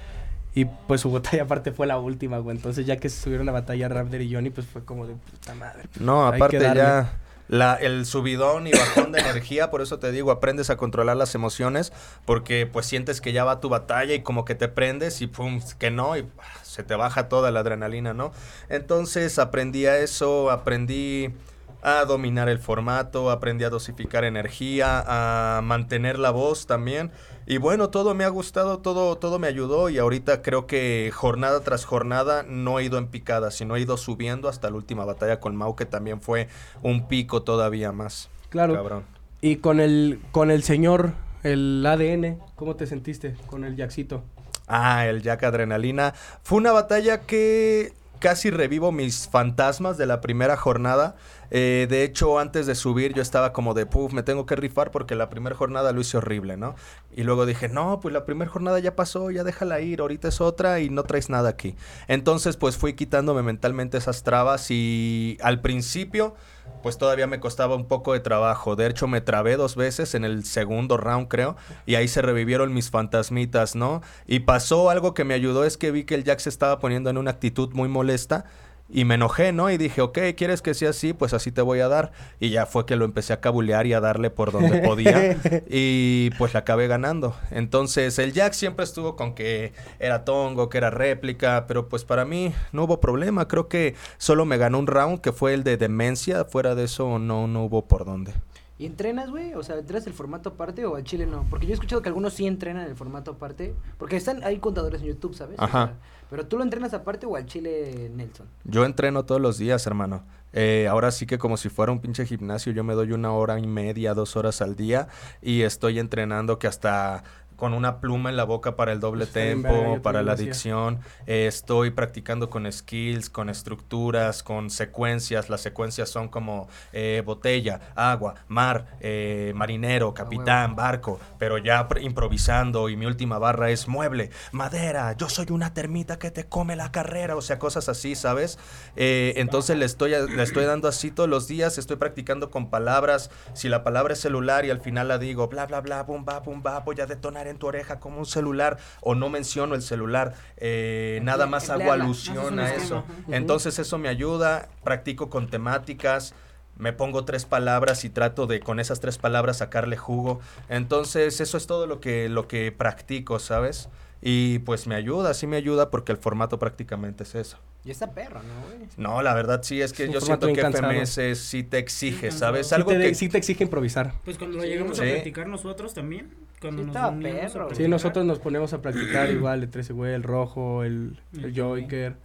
Y pues su batalla aparte fue la última, güey. Entonces ya que se subieron a batalla Raptor y Johnny, pues fue como de puta madre. No, aparte ya la, el subidón y bajón de energía, por eso te digo, aprendes a controlar las emociones, porque pues sientes que ya va tu batalla y como que te prendes y pum, que no, y se te baja toda la adrenalina, ¿no? Entonces aprendí a eso, aprendí a dominar el formato, aprendí a dosificar energía, a mantener la voz también. Y bueno, todo me ha gustado, todo, todo me ayudó y ahorita creo que jornada tras jornada no he ido en picada, sino he ido subiendo hasta la última batalla con Mau, que también fue un pico todavía más. Claro. Cabrón. Y con el, con el señor, el ADN, ¿cómo te sentiste con el Jackcito? Ah, el Jack Adrenalina. Fue una batalla que casi revivo mis fantasmas de la primera jornada. Eh, de hecho, antes de subir yo estaba como de, puf, me tengo que rifar porque la primera jornada lo hice horrible, ¿no? Y luego dije, no, pues la primera jornada ya pasó, ya déjala ir, ahorita es otra y no traes nada aquí. Entonces, pues fui quitándome mentalmente esas trabas y al principio pues todavía me costaba un poco de trabajo. De hecho, me trabé dos veces en el segundo round, creo, y ahí se revivieron mis fantasmitas, ¿no? Y pasó algo que me ayudó, es que vi que el Jack se estaba poniendo en una actitud muy molesta y me enojé, ¿no? Y dije, ok, ¿quieres que sea así? Pues así te voy a dar. Y ya fue que lo empecé a cabulear y a darle por donde podía. y pues la acabé ganando. Entonces, el Jack siempre estuvo con que era tongo, que era réplica. Pero pues para mí no hubo problema. Creo que solo me ganó un round que fue el de demencia. Fuera de eso, no, no hubo por dónde. ¿Y entrenas, güey? O sea, ¿entrenas el formato aparte o al chile no? Porque yo he escuchado que algunos sí entrenan el formato aparte. Porque están, hay contadores en YouTube, ¿sabes? O Ajá. sea, pero tú lo entrenas aparte o al chile, Nelson. Yo entreno todos los días, hermano. Eh, ahora sí que como si fuera un pinche gimnasio, yo me doy una hora y media, dos horas al día y estoy entrenando que hasta con una pluma en la boca para el doble verga, tempo, para la dicción. Eh, estoy practicando con skills, con estructuras, con secuencias. Las secuencias son como eh, botella, agua, mar, eh, marinero, capitán, barco, pero ya pr- improvisando y mi última barra es mueble, madera, yo soy una termita que te come la carrera, o sea, cosas así, ¿sabes? Eh, entonces le estoy, le estoy dando así todos los días, estoy practicando con palabras, si la palabra es celular y al final la digo, bla, bla, bla, bum, ba, bum, ba, voy a detonar en tu oreja como un celular, o no menciono el celular, eh, nada más hago alusión a eso. Entonces eso me ayuda, practico con temáticas, me pongo tres palabras y trato de con esas tres palabras sacarle jugo. Entonces eso es todo lo que, lo que practico, ¿sabes? Y pues me ayuda, sí me ayuda porque el formato prácticamente es eso. Y está perro, ¿no, güey? No, la verdad sí es que Es yo siento que cansado. FMS sí te exige, ¿sabes? Sí Algo te, que... sí te exige improvisar. Pues cuando lo Sí, llegamos a sí. practicar nosotros también. Cuando Sí, nos a perro, güey. Sí, nosotros nos ponemos a practicar igual, el 13 güey, el rojo, el, el El Joker.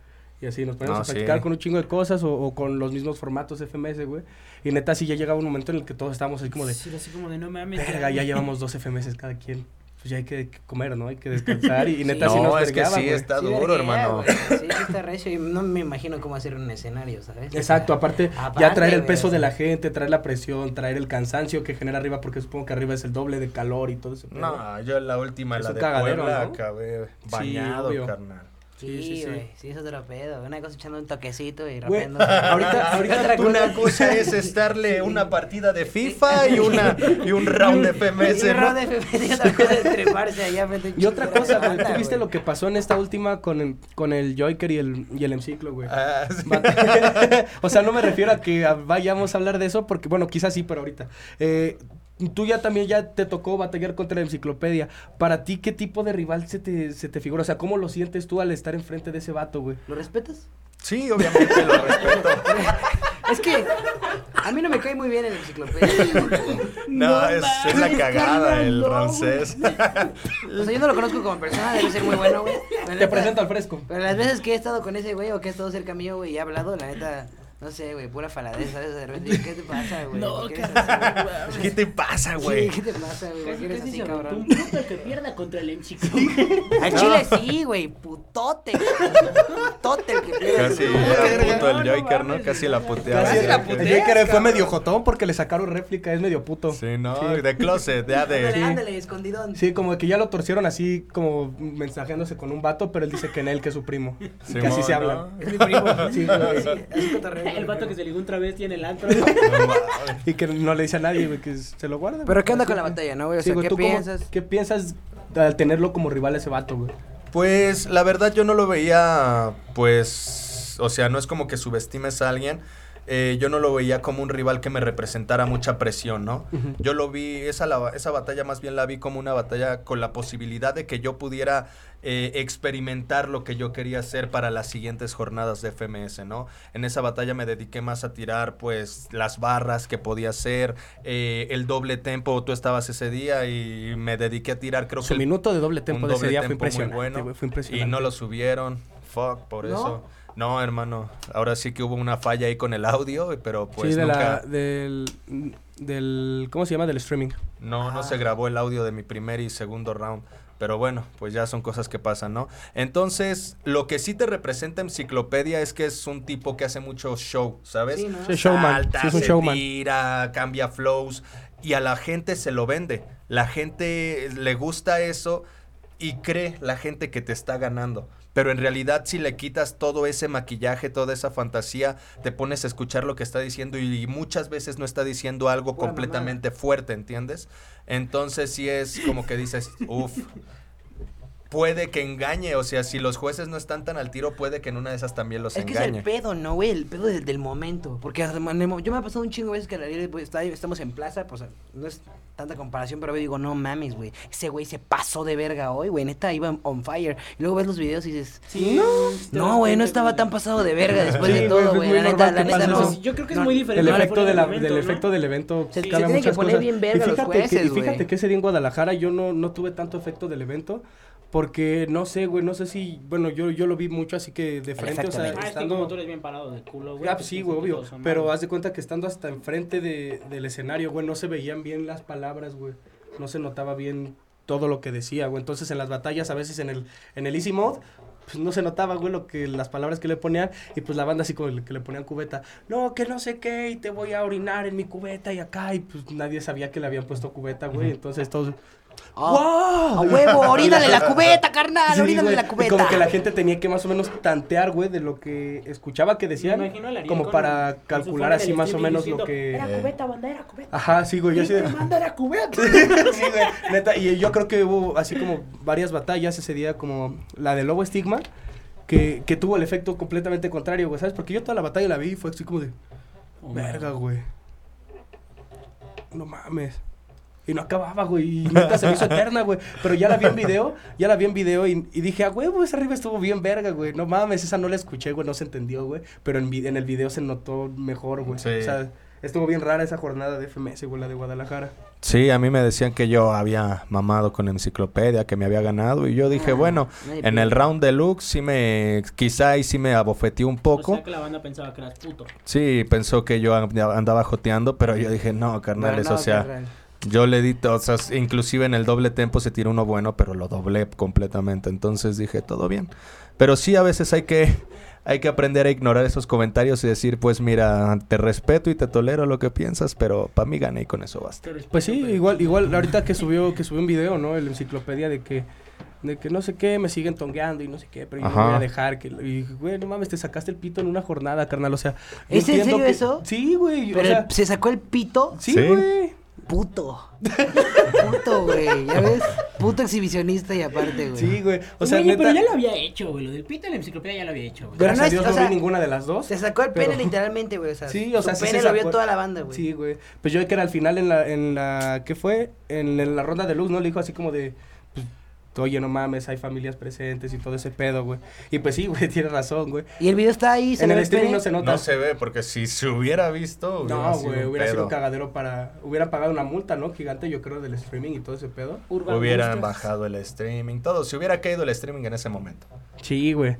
Y así nos ponemos No, a practicar sí. con un chingo de cosas o, o con los mismos formatos FMS, güey. Y neta, sí ya llegaba un momento en el que todos estábamos así como de, Sí, así como de no mames. verga, ya llevamos dos FMS cada quien. Pues ya hay que comer, ¿no? Hay que descansar. Y, y neta, sí, No, nos es que sí, está Sí, duro, hermano. güey. Sí, sí está recio. Y no me imagino cómo hacer un escenario, ¿sabes? Exacto, O sea, aparte, ya traer el peso de la gente, traer la presión, traer el cansancio que genera arriba, porque supongo que arriba es el doble de calor y todo eso. No, yo la última, Es la un de cagadero, Puebla, ¿no? acabé bañado, carnal. Sí, Sí, sí, sí. es otro pedo. Una cosa echando un toquecito y rapeando. ahorita- ahorita Otra Una cosa es estarle una partida de FIFA y una y un round de FMS, Y ¿no? round de FMS y otra cosa es treparse allá frente a un Y otra chingo de cosa, güey, ¿tú viste lo que pasó en esta última con el, con el Joker y el, y el Emciclo, güey? Ah, sí. O sea, no me refiero a que vayamos a hablar de eso, porque, bueno, quizás sí, pero ahorita. Eh, tú ya también ya te tocó batallar contra la enciclopedia. Para ti, ¿qué tipo de rival se te, se te figura? O sea, ¿cómo lo sientes tú al estar enfrente de ese vato, güey? ¿Lo respetas? Sí, obviamente lo respeto. Es que a mí no me cae muy bien el enciclopedia. No, es, es la cagada el francés. O sea, yo no lo conozco como persona, debe ser muy bueno, güey. Te neta- presento al fresco. Pero las veces que he estado con ese güey o que he estado cerca mío, güey, y he hablado, la neta, no sé, güey, pura faladez, ¿sabes? De repente, ¿qué te pasa, güey? No, ¿Por qué ¿qué eres así, güey? ¿Qué te pasa, güey? Sí, ¿qué te pasa, güey? ¿Por Casi, qué eres casi así, cabrón? un puto que pierda contra el Emchico. Al chile sí, güey, putote. Putote el que pierde. Casi era puto el Joker, ¿no? Casi la puteaba. Casi la el Joker fue medio jotón porque le sacaron réplica, es medio puto. Sí, no, de closet, ya Ándale, de... ándale, escondidón. Sí, como que ya lo torcieron así, como mensajeándose con un vato, pero él dice que en él, que es su primo. Y que así Simón, se ¿no? hablan. Es mi primo. Sí. Sí, cotorreo, El vato que se ligó un travesti en el antro. Y que no le dice a nadie, güey, que se lo guarda. Pero. ¿qué onda con la batalla, no, güey? O Sí, sea, güey, ¿qué ¿tú cómo- piensas? ¿Qué piensas al tenerlo como rival a ese vato, güey? Pues la verdad yo no lo veía, pues, o sea, no es como que subestimes a alguien. Eh, yo no lo veía como un rival que me representara mucha presión, ¿no? Yo lo vi, esa, la- esa batalla más bien la vi como una batalla con la posibilidad de que yo pudiera eh, experimentar lo que yo quería hacer para las siguientes jornadas de FMS, ¿no? En esa batalla me dediqué más a tirar, pues, las barras que podía hacer, eh, el doble tempo, tú estabas ese día y me dediqué a tirar, creo Su que... el- minuto de doble tempo un de ese doble día fue impresionante, bueno, fue Y impresionante. no lo subieron. Fuck, por ¿No? eso. No, hermano. Ahora sí que hubo una falla ahí con el audio, pero pues sí, de nunca. la, del, del, ¿cómo se llama? Del streaming. No, no Ah. se grabó el audio de mi primer y segundo round. Pero bueno, pues ya son cosas que pasan, ¿no? Entonces, lo que sí te representa Enciclopedia es que es un tipo que hace mucho show, ¿sabes? Sí, ¿no? Sí, showman, Salta, sí, es un se showman. tira, cambia flows y a la gente se lo vende. La gente le gusta eso y cree la gente que te está ganando. Pero en realidad si le quitas todo ese maquillaje, toda esa fantasía, te pones a escuchar lo que está diciendo y muchas veces no está diciendo algo Pura completamente fuerte, ¿entiendes? Entonces sí es como que dices, uff, puede que engañe, o sea, si los jueces no están tan al tiro, puede que en una de esas también los Es que engañe. es el pedo, ¿no, güey? El pedo del, del momento. Porque yo me ha pasado un chingo de veces que la pues, está- estamos en plaza, pues no es tanta comparación, pero yo digo, no mames, güey. Ese güey se pasó de verga hoy, güey. Neta, iba on fire. Y luego ves los videos y dices, Sí, no, güey, no estaba tan pasado de verga después Sí, de todo, güey. La neta, la que neta no. eso. Yo creo que es No, muy El diferente. al efecto, de la- evento, del ¿no? efecto del evento Se- se tiene que poner cosas. bien verga y los fíjate, que, jueces, y fíjate que ese día en Guadalajara yo no, no tuve tanto efecto del evento porque no sé, güey, no sé si, bueno, yo, yo lo vi mucho así que de frente, o sea, Ah, es que estando... como tú eres bien parado de culo, güey. Ah, pues sí, güey, obvio. Pero haz de cuenta que estando hasta enfrente de, del escenario, güey, no se veían bien las palabras, güey. No se notaba bien todo lo que decía, güey. Entonces en las batallas, a veces en el, en el easy mode, pues no se notaba, güey, lo que, las palabras que le ponían. Y pues la banda así como que le ponían cubeta. No, que no sé qué, y te voy a orinar en mi cubeta y acá. Y pues nadie sabía que le habían puesto cubeta, güey. Entonces todos... ¡Ah! ¡Wow! ¡A huevo! ¡Orínale la cubeta, carnal! Sí, ¡Orínale güey, la y cubeta! como que la gente tenía que más o menos tantear, güey, de lo que escuchaba que decían. Me imagino Como para calcular así más o menos diciendo, lo que... Era cubeta, banda, era cubeta. Ajá, sí, güey, yo así de... Mando era cubeta. sí, güey, neta, y yo creo que hubo así como varias batallas ese día, como la de Lobo Estigma, que, que tuvo el efecto completamente contrario, güey, ¿sabes? Porque yo toda la batalla la vi y fue así como de, verga, güey. No mames. Y no acababa, güey, y neta se me hizo eterna, güey. Pero ya la vi en video, ya la vi en video y, y dije, ah, huevo, esa arriba estuvo bien verga, güey. No mames, esa no la escuché, güey, no se entendió, güey. Pero en, el video se notó mejor, güey. Sí. O sea, estuvo bien rara esa jornada de FMS, güey, la de Guadalajara. Sí, a mí me decían que yo había mamado con enciclopedia, que me había ganado. Y yo dije, Ah, bueno, en el round deluxe sí me, quizá ahí sí me abofeteé un poco. O sea que la banda pensaba que eras puto. Sí, pensó que yo and- andaba joteando, pero yo dije, no, carnales, Pero no, o sea, carnal. Yo le di, o sea, inclusive en el doble tempo se tiró uno bueno, pero lo doblé completamente. Entonces dije, todo bien. Pero sí, a veces hay que, hay que aprender a ignorar esos comentarios y decir, pues mira, te respeto y te tolero lo que piensas, pero para mí gané y con eso basta. Pues sí, igual, igual ahorita que subió, que subió un video, ¿no? El enciclopedia de que, de que no sé qué, me siguen tongueando y no sé qué, pero yo no voy a dejar que, y güey, no mames, te sacaste el pito en una jornada, carnal, o sea. ¿Es en serio que- eso? Sí, güey, o Pero sea, se sacó el pito. sí, Sí. Puto. Puto, güey. ¿Ya ves? Puto exhibicionista y aparte, güey. Sí, güey. O sea, Oye, neta, pero ya lo había hecho, güey. Lo del pito en la enciclopedia ya lo había hecho, güey. Pero gracias no a Dios o no sea, vi ninguna de las dos. Se sacó el Pero- pene literalmente, güey. O sea, Sí, o sea, su sí se pene lo vio sacó- toda la banda, güey. Sí, güey. Pues yo vi que era al final en la, en la, ¿qué fue? En, en la ronda de luz, ¿no? Le dijo así como de, oye, no mames, hay familias presentes y todo ese pedo, güey. Y pues sí, güey, tienes razón, güey. Y el video está ahí, se En el streaming no se nota. No se ve, porque si se hubiera visto, hubiera No, güey, hubiera sido un cagadero para... Hubiera pagado una multa, ¿no? Gigante, yo creo, del streaming y todo ese pedo. Urban Hubieran bajado el streaming, todo. Si hubiera caído el streaming en ese momento. Sí, güey.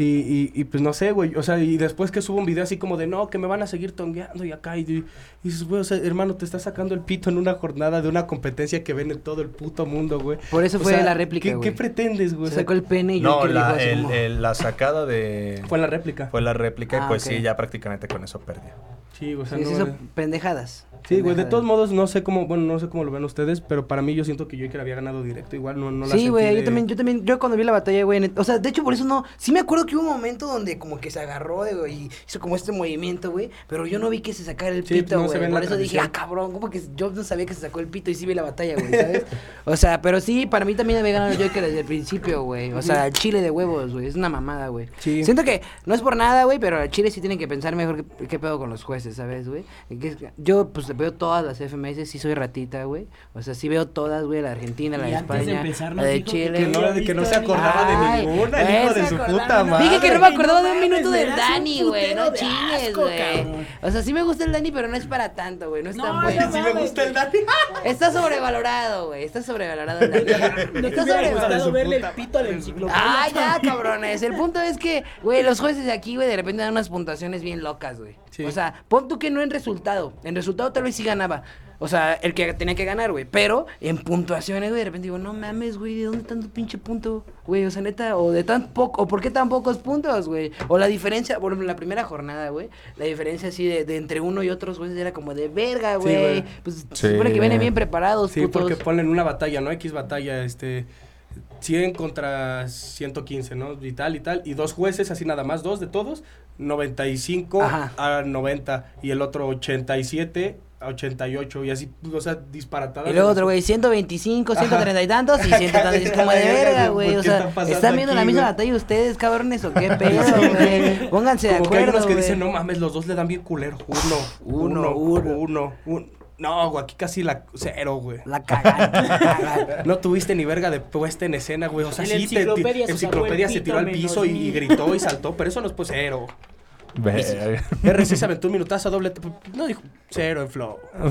Y, y, y pues no sé, güey. O sea, y después que subo un video así como de, no, que me van a seguir tongueando y acá. Y, y dices, güey, o sea, hermano, te estás sacando el pito en una jornada de una competencia que ven en todo el puto mundo, güey. Por eso O fue sea, la réplica, ¿qué, güey. ¿Qué pretendes, güey? Se sacó el pene y yo No, dijo la, así el- como- el- la sacada de... Fue la réplica. Fue la réplica Ah, y pues ok. sí, ya prácticamente con eso perdió. Sí, o sea, Sí, no... se hizo eh. pendejadas. Sí, güey, de todos modos, no sé cómo, bueno, no sé cómo lo ven ustedes, pero para mí yo siento que Joker había ganado directo, igual no, no la Sí, güey, de- yo también, yo también, yo cuando vi la batalla, güey, o sea, de hecho por eso no, sí me acuerdo que hubo un momento donde como que se agarró, de, güey, y hizo como este movimiento, güey, pero yo no vi que se sacara el Sí, pito, güey, por la eso dije, ah, cabrón, como que yo no sabía que se sacó el pito y sí vi la batalla, güey, ¿sabes? o sea, pero sí, para mí también había ganado Joker desde el principio, güey, o sea, el chile de huevos, güey, es una mamada, güey. Sí. Siento que no es por nada, güey, pero Chile sí tienen que pensar mejor qué, qué pedo con los jueces, ¿sabes, güey? Que que Yo, pues, veo todas las FMS, sí soy ratita, güey. O sea, sí veo todas, güey, la Argentina, la Y de antes de España, la de Chile. Que no, que no se acordaba de ninguna, el hijo de su puta madre. Dije que no me acordaba de un minuto del Dani, güey. No chingues, güey. O sea, sí me gusta el Dani, pero no es para tanto, güey. No es No, tan no bueno. Sí me gusta el Dani. Está sobrevalorado, güey. Está sobrevalorado el Dani. ¿No te Está sobrevalorado. verle el pito a la enciclopedia? Ah, ya, cabrones. El punto es que, güey, los jueces de aquí, güey, de repente dan unas puntuaciones bien locas, güey. Sí. O sea, pon pon tú que no en resultado. En resultado tal vez sí ganaba. O sea, el que tenía que ganar, güey. Pero en puntuaciones, güey, de repente digo, no mames, güey, ¿de dónde tanto pinche punto? Güey, o sea, neta, o de tan poco, o por qué tan pocos puntos, güey. O la diferencia, por la primera jornada, güey, la diferencia así de, de entre uno y otros, güey, era como de verga, güey. pues se supone que vienen bien preparados, Sí, putos. porque ponen una batalla, ¿no? X batalla, este... 100 contra 115, ¿no? Y tal y tal. Y dos jueces, así nada más, dos de todos. 95 Ajá. a 90. Y el otro 87 a 88. Y así, o sea, disparatadas. Y luego otro, güey, 125, 130 y tantos y 100 y tantos. Y es como de verga, güey. ¿Por O sea, está ¿están viendo la misma batalla ustedes, cabrones, o qué pedo, güey? Pónganse de Como que hay acuerdo, unos que dicen, no mames, los dos le dan bien culero. Uno, Uno, uno, uno. uno, uno. No, güey, aquí casi la cero, güey. La cagan. No tuviste ni verga de puesta en escena, güey. O sea, El sí, te, enciclopedia te- enciclopedia se tiró al piso y, mil. gritó y saltó, pero eso no es pues cero. RC se aventó un minutazo doble. No dijo cero en flow. o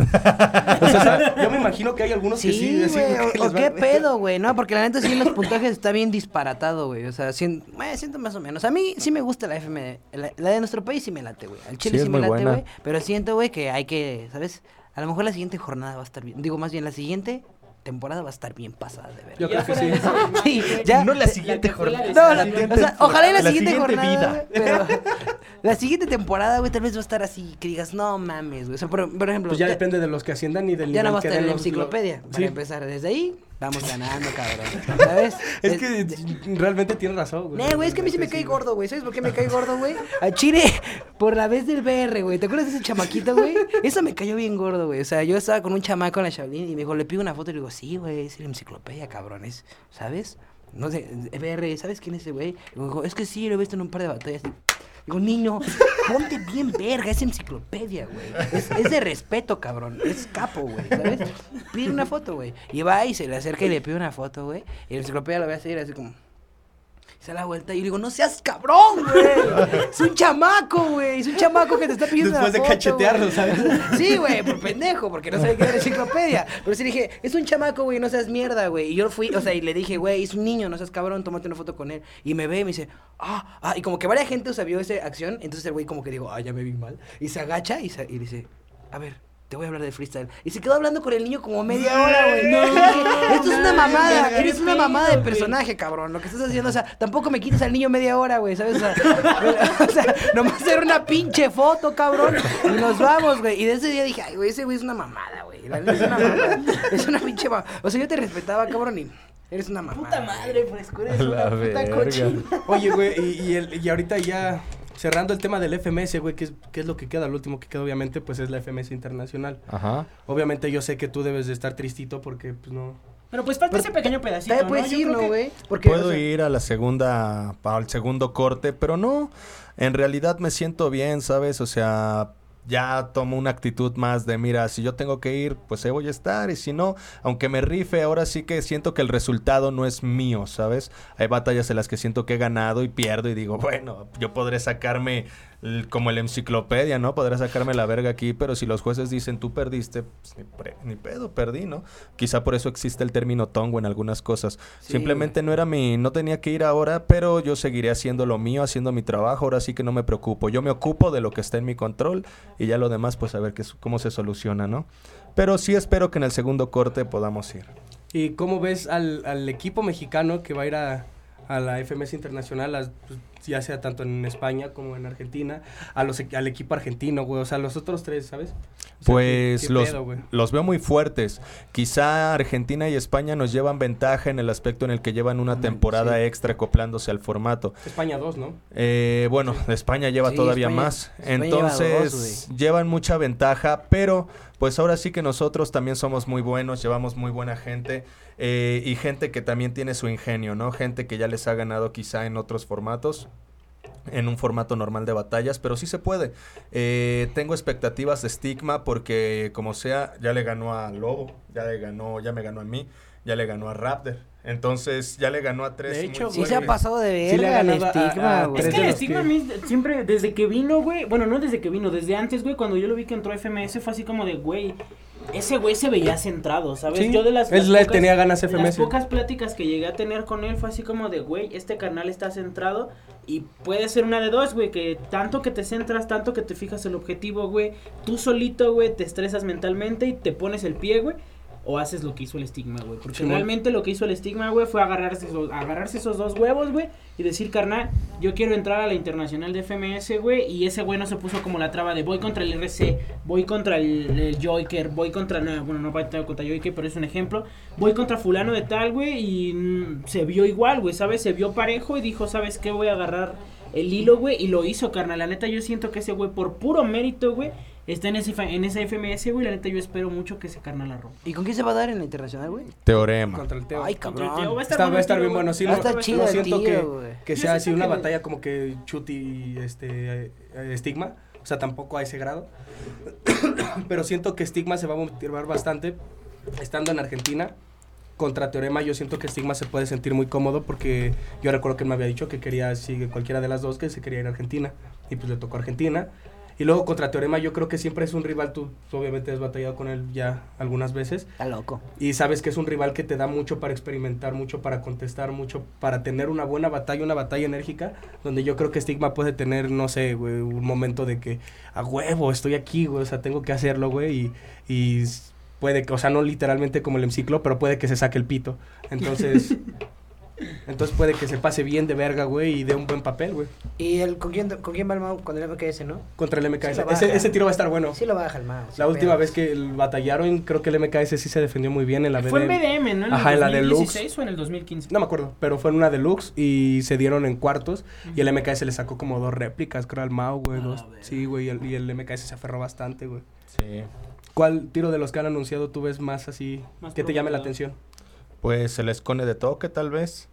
sea, ¿sabes? yo me imagino que hay algunos que sí. Sí, que o, o va- qué pedo, güey, ¿no? Porque la neta sí en los puntajes está bien disparatado, güey. O sea, eh, siento más o menos. A mí sí me gusta la FM, la, la de nuestro país sí me late, güey. Al Chile Sí, sí, me late, güey. Pero siento, güey, que hay que, ¿sabes? A lo mejor la siguiente jornada va a estar bien. Digo, más bien la siguiente temporada va a estar bien pasada, de verdad. Yo creo que sí. Sí, ya. No la siguiente jornada. No, la- o sea, ojalá y la, la siguiente, siguiente jornada, vida. güey, pero la siguiente temporada, güey, tal vez va a estar así, que digas, no mames, güey. O sea, por, por ejemplo, Pues ya te- depende de los que asciendan y del ya no va a estar en la enciclopedia. los- Para Sí. empezar, desde ahí vamos ganando, cabrón. ¿Sabes? Es que realmente tienes razón, güey. Nah, güey, es que a mí sí me cae gordo, güey. ¿Sabes por qué me cae gordo, güey? A Chile, por la vez del BR, güey. ¿Te acuerdas de ese chamaquito, güey? Eso me cayó bien gordo, güey. O sea, yo estaba con un chamaco en la Shaolin y me dijo, le pido una foto y le digo, sí, güey, es la enciclopedia, cabrones. ¿Sabes? No sé, BR, ¿sabes quién es ese güey? Y me dijo, es que sí, lo he visto en un par de batallas. Digo, niño, ponte bien verga, es enciclopedia, güey. Es, de respeto, cabrón. Es capo, güey, ¿sabes? Pide una foto, güey. Y va y se le acerca y le pide una foto, güey. Y la enciclopedia lo ve a seguir así como... Se da la vuelta y yo le digo, no seas cabrón, güey. Es un chamaco, güey. Es un chamaco que te está pidiendo Después de una foto, cachetearlo, güey". ¿sabes? Sí, güey, por pendejo, porque no sabía que era enciclopedia. Pero sí dije, es un chamaco, güey, no seas mierda, güey. Y yo fui, o sea, y le dije, güey, es un niño, no seas cabrón, tómate una foto con él. Y me ve y me dice, ah, ah, y como que varias gente, o sea, vio esa acción. Entonces el güey como que digo, ah, ya me vi mal. Y se agacha y, se- y dice, a ver, te voy a hablar de freestyle. Y se quedó hablando con el niño como media hora, güey. No, dije, esto es una no, mamada, eres una mamada de personaje, cabrón. Lo que estás haciendo, o sea, tampoco me quites al niño media hora, güey, ¿sabes? O sea, o sea, nomás hacer una pinche foto, cabrón. Y nos vamos, güey. Y de ese día dije, ay, güey, ese güey es una mamada, güey. Es una mamada. Es una pinche mamada. O sea, yo te respetaba, cabrón, y eres una mamada. Puta madre, frescura, es La una puta verga. cochina. Oye, güey, y, y, el- y ahorita ya cerrando el tema del FMS, güey, que es, que es lo que queda, lo último que queda, obviamente, pues es la FMS internacional. Ajá. Obviamente yo sé que tú debes de estar tristito porque, pues no. Pero pues falta ese pequeño pedacito, puedes Yo ir, creo ¿no, güey? Porque, Puedo o sea, ir a la segunda, al segundo corte, pero no, en realidad me siento bien, ¿sabes? O sea, ya tomo una actitud más de, mira, si yo tengo que ir, pues ahí voy a estar, y si no, aunque me rife, ahora sí que siento que el resultado no es mío, ¿sabes? Hay batallas en las que siento que he ganado y pierdo y digo, bueno, yo podré sacarme como el enciclopedia, ¿no? Podré sacarme la verga aquí, pero si los jueces dicen tú perdiste, pues ni, pre- ni pedo, perdí, ¿no? Quizá por eso existe el término tongo en algunas cosas. Sí, Simplemente no era mi, no tenía que ir ahora, pero yo seguiré haciendo lo mío, haciendo mi trabajo, ahora sí que no me preocupo. Yo me ocupo de lo que está en mi control y ya lo demás pues a ver qué, cómo se soluciona, ¿no? Pero sí espero que en el segundo corte podamos ir. ¿Y cómo ves al, al equipo mexicano que va a ir a, a la FMS Internacional, a- pues, ya sea tanto en España como en Argentina, a los, al equipo argentino, güey? O sea, los otros tres, ¿sabes? O sea, Pues ¿qué- qué los, pedo, los veo muy fuertes. Quizá Argentina y España nos llevan ventaja en el aspecto en el que llevan una temporada sí. extra acoplándose al formato. España 2, ¿no? Eh, bueno, España lleva Sí, todavía España- más. España lleva Entonces, dos, llevan mucha ventaja, pero pues ahora sí que nosotros también somos muy buenos, llevamos muy buena gente eh, y gente que también tiene su ingenio, ¿no? Gente que ya les ha ganado quizá en otros formatos en un formato normal de batallas, pero sí se puede. Eh, tengo expectativas de Stigma porque como sea, ya le ganó a Lobo, ya le ganó, ya me ganó a mí, ya le ganó a Raptor. Entonces ya le ganó a tres. De hecho, Sí se ha pasado de Sí le verga el ganado a- estigma, güey. Es que el estigma a mí siempre, desde que vino, güey, bueno, no desde que vino, desde antes, güey, cuando yo lo vi que entró a FMS fue así como de, güey, ese güey se veía centrado, ¿sabes? Sí, Yo de las, él las tenía ganas FMS. Las pocas pláticas que llegué a tener con él fue así como de, güey, este carnal está centrado y puede ser una de dos, güey, que tanto que te centras, tanto que te fijas el objetivo, güey, tú solito, güey, te estresas mentalmente y te pones el pie, güey. O haces lo que hizo el estigma, güey. Porque realmente lo que hizo el estigma, güey, fue agarrarse esos, agarrarse esos dos huevos, güey. Y decir, carnal, yo quiero entrar a la internacional de FMS, güey. Y ese güey no se puso como la traba de voy contra el RC, voy contra el, el Joker, voy contra. No, bueno, no voy contra Joker, pero es un ejemplo. Voy contra Fulano de tal, güey. Y mm, se vio igual, güey, ¿sabes? Se vio parejo y dijo, ¿sabes qué? Voy a agarrar el hilo, güey. Y lo hizo, carnal. La neta, yo siento que ese güey, por puro mérito, güey, está en ese, en ese FMS, güey. La neta, yo espero mucho que ese carnal la rompa. ¿Y con quién se va a dar en la internacional, güey? Teorema. Contra el Teo. Ay, cabrón. Teo, va a Está- va a el estar bien bueno, sí, Va a estar chido siento que, güey. que sea así una que- batalla como que chuti este eh, estigma, o sea, tampoco a ese grado. Pero siento que estigma se va a motivar bastante estando en Argentina. Contra Teorema yo siento que Stigma se puede sentir muy cómodo porque yo recuerdo que él me había dicho que quería, si cualquiera de las dos, que se quería ir a Argentina. Y pues le tocó Argentina. Y luego contra Teorema yo creo que siempre es un rival, tú obviamente has batallado con él ya algunas veces. Está loco. Y sabes que es un rival que te da mucho para experimentar, mucho para contestar, mucho para tener una buena batalla, una batalla enérgica, donde yo creo que Stigma puede tener, no sé, güey, un momento de que, a huevo, estoy aquí, güey, o sea, tengo que hacerlo, güey, y, y puede que, o sea, no literalmente como el hemiciclo, pero puede que se saque el pito. Entonces, entonces puede que se pase bien de verga, güey, y dé un buen papel, güey, ¿Y el, con, quién, con quién va el Mau? Con el MKS, ¿no? contra el MKS. Sí ese, ese tiro va a estar bueno. Sí lo baja el Mau. La última pedos. vez que el batallaron, creo que el MKS sí se defendió muy bien en la Fue en BDM. BDM, ¿no? En Ajá, en el la 2016 o en el 2015. No me acuerdo, pero fue en una deluxe y se dieron en cuartos. Y el MKS le sacó como dos réplicas, creo al Mau, güey. A dos- la verga. Sí, güey, y el, y el MKS se aferró bastante, güey. Sí. ¿Cuál tiro de los que han anunciado tú ves más así Más que te llame la atención? Pues el escone de toque, tal vez.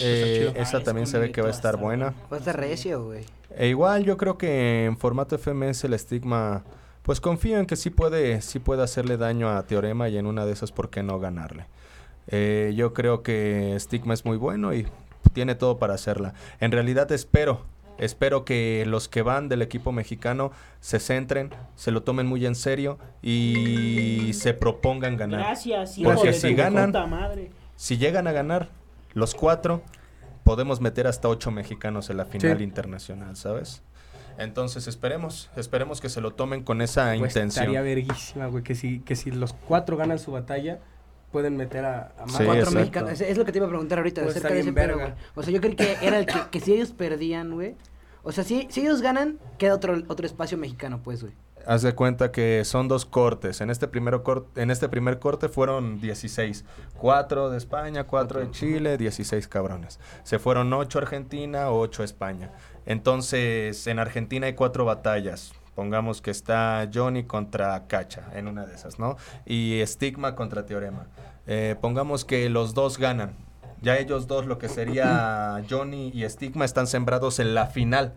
Eh, esa Ah, también se ve que va a estar buena. Va a estar recio, güey. E igual yo creo que en formato FMS el estigma, pues confío en que sí puede, sí puede hacerle daño a Teorema y en una de esas, ¿por qué no ganarle? Eh, yo creo que Stigma es muy bueno y tiene todo para hacerla. En realidad espero, espero que los que van del equipo mexicano se centren, se lo tomen muy en serio y se propongan ganar. Gracias, Porque hijo de si ganan- puta madre. Si llegan a ganar los cuatro, podemos meter hasta ocho mexicanos en la final Sí. internacional, ¿sabes? Entonces esperemos, esperemos que se lo tomen con esa Pues intención. estaría verguísima, güey, que si, que si los cuatro ganan su batalla, pueden meter a, a más. Sí, Cuatro exacto. mexicanos. Es, es lo que te iba a preguntar ahorita Pues acerca de ese verga. güey. O sea, yo creí que era el que, que si ellos perdían, güey. O sea, si, si ellos ganan, queda otro, otro espacio mexicano, pues, güey. Haz de cuenta que son dos cortes. En este, primero en este primer corte fueron 16. Cuatro de España, cuatro de Chile, 16 cabrones. Se fueron ocho Argentina, ocho España. Entonces, en Argentina hay cuatro batallas. Pongamos que está Johnny contra Cacha en una de esas, ¿no? Y Stigma contra Teorema. Eh, pongamos que los dos ganan. Ya ellos dos, lo que sería Johnny y Stigma, están sembrados en la final.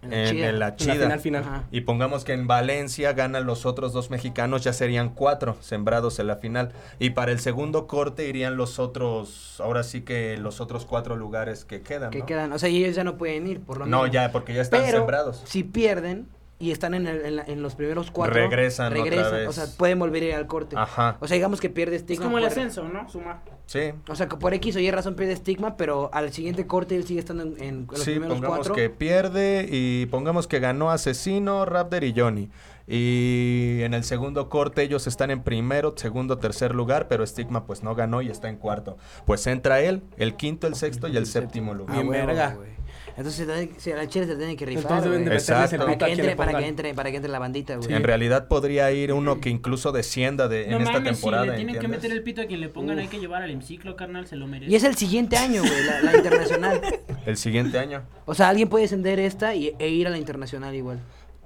En la En, chida. en la En chida. la final, final. Y pongamos que en Valencia ganan los otros dos mexicanos, ya serían cuatro sembrados en la final. Y para el segundo corte irían los otros, ahora sí que los otros cuatro lugares que quedan. Que ¿no? quedan. O sea, y ellos ya no pueden ir, por lo No, menos. ya, porque ya están Pero sembrados. si pierden y están en, el- en la- en los primeros cuatro, Regresan otra vez. O sea, pueden volver a ir al corte. Ajá, O sea, digamos que pierde Es estigma. como el por- ascenso, ¿no? Suma. sí. O sea, que por X o Y razón pierde estigma, pero al siguiente corte él sigue estando en, en los Sí, primeros pongamos cuatro. que pierde y pongamos que ganó Asesino, Raptor y Johnny. Y en el segundo corte ellos están en primero, segundo, tercer lugar, pero Stigma pues no ganó y está en cuarto. Pues entra él, el quinto, el sexto y el séptimo lugar. Ah, verga. güey. Entonces, si Chile se tiene que rifar, Entonces deben de güey. Exacto. meterles el para que entre, para que entre, para que entre la bandita, güey. En realidad podría ir uno que incluso descienda de, en esta temporada. si le tienen que meter el pito a quien le pongan, hay que llevar al hemiciclo, carnal, se lo merece. Y es el siguiente año, güey, la, la internacional. El siguiente año. O sea, alguien puede descender esta y, e ir a la internacional igual.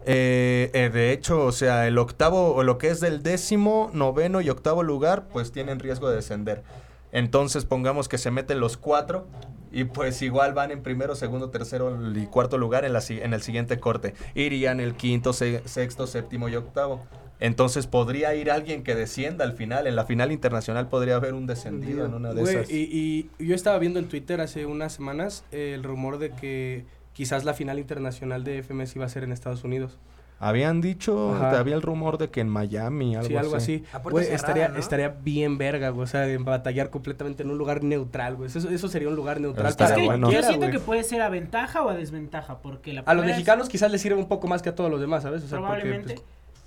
Eh, eh, de hecho, o sea, el octavo, o lo que es del décimo, noveno y octavo lugar, pues tienen riesgo de descender. Entonces, pongamos que se meten los cuatro y pues igual van en primero, segundo, tercero y cuarto lugar en, la, en el siguiente corte. Irían el quinto, se- sexto, séptimo y octavo. Entonces podría ir alguien que descienda al final. En la final internacional podría haber un descendido en una de Güey, esas. Y, y yo estaba viendo en Twitter hace unas semanas eh, el rumor de que quizás la final internacional de FMS iba a ser en Estados Unidos. Habían dicho, Ajá. había el rumor de que en Miami, algo sí, algo así. Güey, cerrada, estaría, ¿no? estaría bien verga, güey. O sea, en batallar completamente en un lugar neutral, güey. Eso, eso sería un lugar neutral Está Es para que bueno. yo siento güey. que puede ser a ventaja o a desventaja, porque la A los es- mexicanos quizás les sirve un poco más que a todos los demás, ¿sabes? O sea, porque, pues,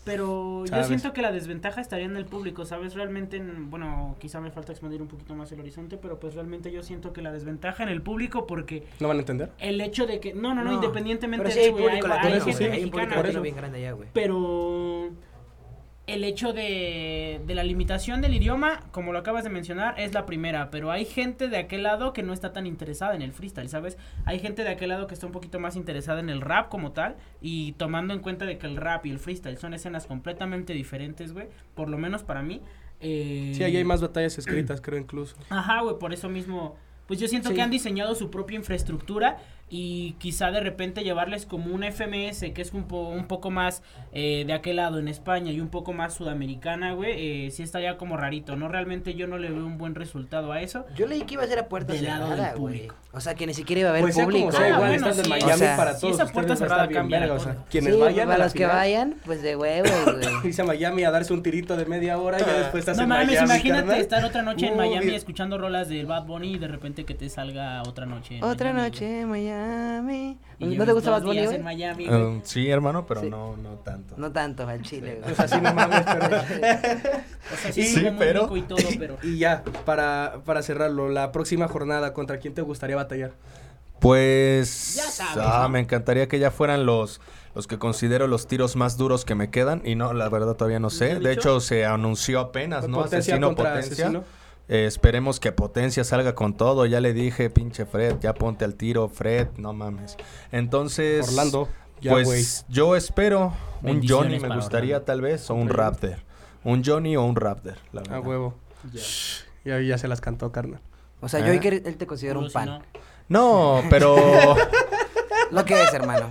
pero yo siento que la desventaja estaría en el público, ¿sabes? Realmente, en- bueno, quizá me falta expandir un poquito más el horizonte, pero pues realmente yo siento que la desventaja en el público porque ¿No van a entender? el hecho de que, no, no, no, No, independientemente Pero sí de, hay público hay- latino, hay gente güey. Hay un público mexicana, latino eso. bien grande allá, güey. pero el hecho de, de la limitación del idioma, como lo acabas de mencionar, es la primera, pero hay gente de aquel lado que no está tan interesada en el freestyle, ¿sabes? Hay gente de aquel lado que está un poquito más interesada en el rap como tal y tomando en cuenta de que el rap y el freestyle son escenas completamente diferentes, güey, por lo menos para mí. eh, Sí, ahí hay más batallas escritas, creo incluso. Ajá, güey, por eso mismo, pues yo siento Sí. que han diseñado su propia infraestructura y quizá de repente llevarles como una FMS que es un, po- un poco más eh, de aquel lado en España y un poco más sudamericana, güey, eh, sí estaría como rarito, ¿no? Realmente yo no le veo un buen resultado a eso. Yo leí que iba a ser a puerta Del lado cerrada, del güey. público. O sea, que ni siquiera iba a haber Pues sea público. como sea, Ah, igual bueno, sí, Miami o sea, para si todos. esa ustedes puerta cerrada bien cambia verga, o sea, quienes Sí, vayan para los que final, vayan, pues de huevos, güey. irse a Miami a darse un tirito de media hora y ya después estás No en mames, Miami, imagínate carnal. estar otra noche en Miami bien. escuchando rolas del Bad Bunny y de repente que te salga otra noche en Otra Miami, noche en Miami. Y ¿No te gusta Bad Bunny, en Miami. Um, sí, hermano, pero Sí. no, no tanto. No tanto, al chile, güey. Pues así no mames, pero... O sea, sí, Sí, pero- y todo, pero... Y ya, para, para cerrarlo, la próxima jornada, ¿contra quién te gustaría batallar? Pues Ya sabes, ah, ¿no? me encantaría que ya fueran los los que considero los tiros más duros que me quedan y no, la verdad todavía no sé. De hecho se anunció apenas, ¿no? Potencia Asesino Potencia. Asesino. Eh, esperemos que Potencia salga con todo. Ya le dije, pinche Fred, ya ponte al tiro, Fred, no mames. Entonces, Orlando, ya, pues yo espero un Johnny me gustaría Orlando. tal vez o un. Raptor. Un Johnny o un Raptor, la A verdad. huevo. Ya, ya se las cantó, carnal. O sea, yo hoy que él te considera un pan. no. No, pero Lo que es, hermano.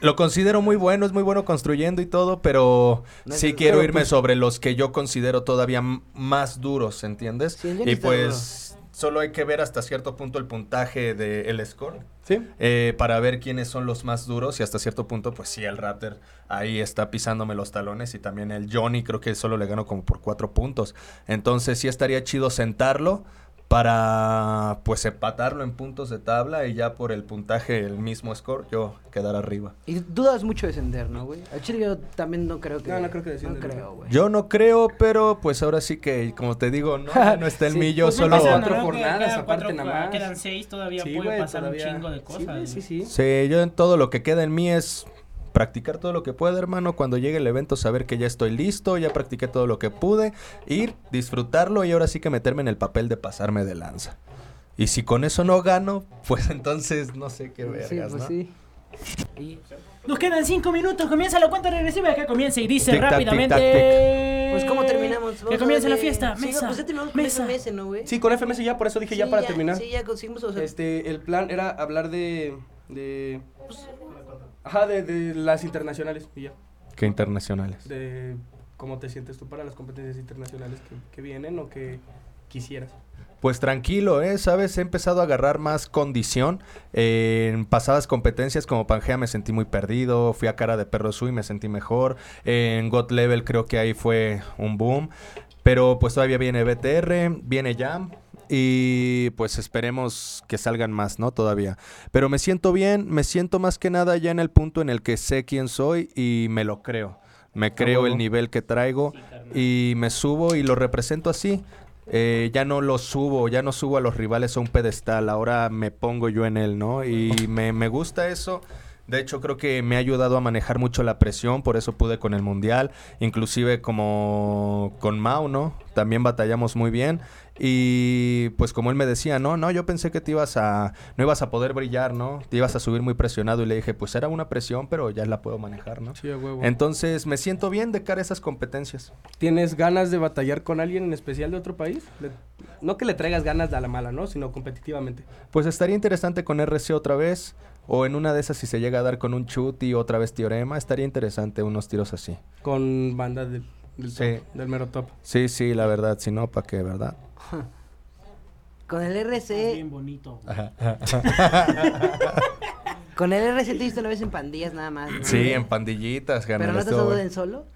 Lo considero muy bueno, es muy bueno construyendo y todo, pero No sí quiero irme pues- sobre los que yo considero todavía más duros, ¿entiendes? Sí, y pues solo hay que ver hasta cierto punto el puntaje del score ¿Sí? eh, para ver quiénes son los más duros y hasta cierto punto, pues sí, el Raptor ahí está pisándome los talones y también el Johnny creo que solo le gano como por cuatro puntos. Entonces sí estaría chido sentarlo para pues empatarlo en puntos de tabla y ya por el puntaje, el mismo score, yo quedar arriba. Y dudas mucho de descender, ¿no, güey? Al chile yo también no creo que... No, no creo que descienda, No creo, güey. Yo no creo, pero pues ahora sí que, como te digo, no, no está en Sí, mí, yo pues, solo... pasa, Cuatro jornadas, aparte nada más. Quedan seis, todavía Sí, puede pasar todavía. un chingo de Sí, cosas. sí, güey. sí. Sí, yo en todo lo que queda en mí es practicar todo lo que pueda, hermano. Cuando llegue el evento, saber que ya estoy listo, ya practiqué todo lo que pude, ir, disfrutarlo y ahora sí que meterme en el papel de pasarme de lanza. Y si con eso no gano, pues entonces no sé qué vergas, Sí, pues ¿no? sí. Y- Nos quedan cinco minutos, comienza la cuenta regresiva que comienza y dice Tic, tac, tic, rápidamente. Pues, ¿cómo terminamos? Que comience la fiesta, Sí, no, mesa, pues ya terminamos con mesa. FMS, ¿no, güey? Sí, con FMS ya, por eso dije ya Sí, para terminar. Sí, ya conseguimos, o sea... Este, el plan era hablar de... de ajá, de, de las internacionales y ya. Qué internacionales. De cómo te sientes tú para las competencias internacionales que, que vienen o que quisieras. Pues tranquilo, ¿eh? ¿Sabes? He empezado a agarrar más condición. Eh, en pasadas competencias como Pangea me sentí muy perdido. Fui a Cara de Perro Sui y me sentí mejor. en God Level creo que ahí fue un boom. Pero pues todavía viene BTR, viene Jam. Y pues esperemos que salgan más, ¿no? Todavía. Pero me siento bien, me siento más que nada ya en el punto en el que sé quién soy y me lo creo. Me creo el nivel que traigo y me subo y lo represento así. Eh, ya no lo subo, ya no subo a los rivales a un pedestal, ahora me pongo yo en él, ¿no? Y me, me gusta eso. De hecho, creo que me ha ayudado a manejar mucho la presión, por eso pude con el Mundial, inclusive como con Mau, ¿no? También batallamos muy bien. Y pues como él me decía, no, no, yo pensé que te ibas a, no ibas a poder brillar, ¿no? Te ibas a subir muy presionado y le dije, pues era una presión, pero ya la puedo manejar, ¿no? Sí, a huevo. Entonces me siento bien de cara a esas competencias. ¿Tienes ganas de batallar con alguien en especial de otro país? Le- no que le traigas ganas de a la mala, ¿no? Sino competitivamente. Pues estaría interesante con RC otra vez. O en una de esas, si se llega a dar con un chuti otra vez teorema, estaría interesante unos tiros así. Con banda del, del, Sí. top, del mero top. Sí, sí, la verdad, si no, ¿para qué, verdad? Con el Es RC... bien bonito. Con el RC te visto una vez en pandillas nada más. ¿no? Sí, en pandillitas, Pero no te has dado en solo.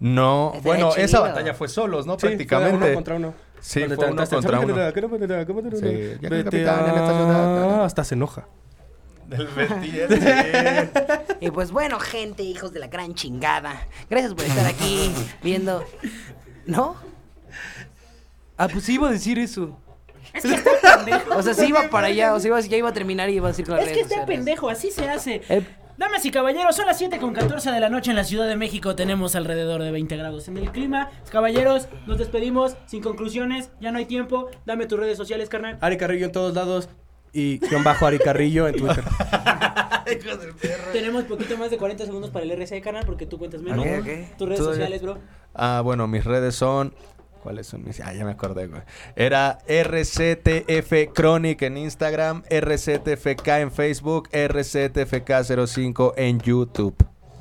No, Estaría bueno, esa chido. batalla fue solos, ¿no? Sí, fue Prácticamente. uno contra uno. Sí, fue uno contra "¿Cómo te uno. da? ¿Cómo te da? ¿Cómo te da?" Sí, ya que capitán en esta ciudad. Hasta se enoja. Del sí. Y pues bueno, gente, hijos de la gran chingada. Gracias por estar aquí viendo. ¿No? Ah, pues sí iba a decir eso. Es que está pendejo. O sea, sí iba para allá, o sea, iba- ya iba a terminar y iba a decir con las Es que redes está sociales. pendejo, así se hace. Eh, Damas y caballeros, son las 7 con 14 de la noche en la Ciudad de México. Tenemos alrededor de 20 grados en el clima. Caballeros, nos despedimos sin conclusiones. Ya no hay tiempo. Dame tus redes sociales, carnal. Ari Carrillo en todos lados y guion bajo Ari Carrillo en Twitter. Tenemos poquito más de 40 segundos para el RC, carnal, porque tú cuentas menos. Ok, ok. Tus redes Tú- sociales, bro. Ah, bueno, mis redes son. ¿Cuáles son mis? Ah, ya me acordé, güey. Era RCTF Chronic en Instagram, RCTFK en Facebook, RCTFK05 en YouTube.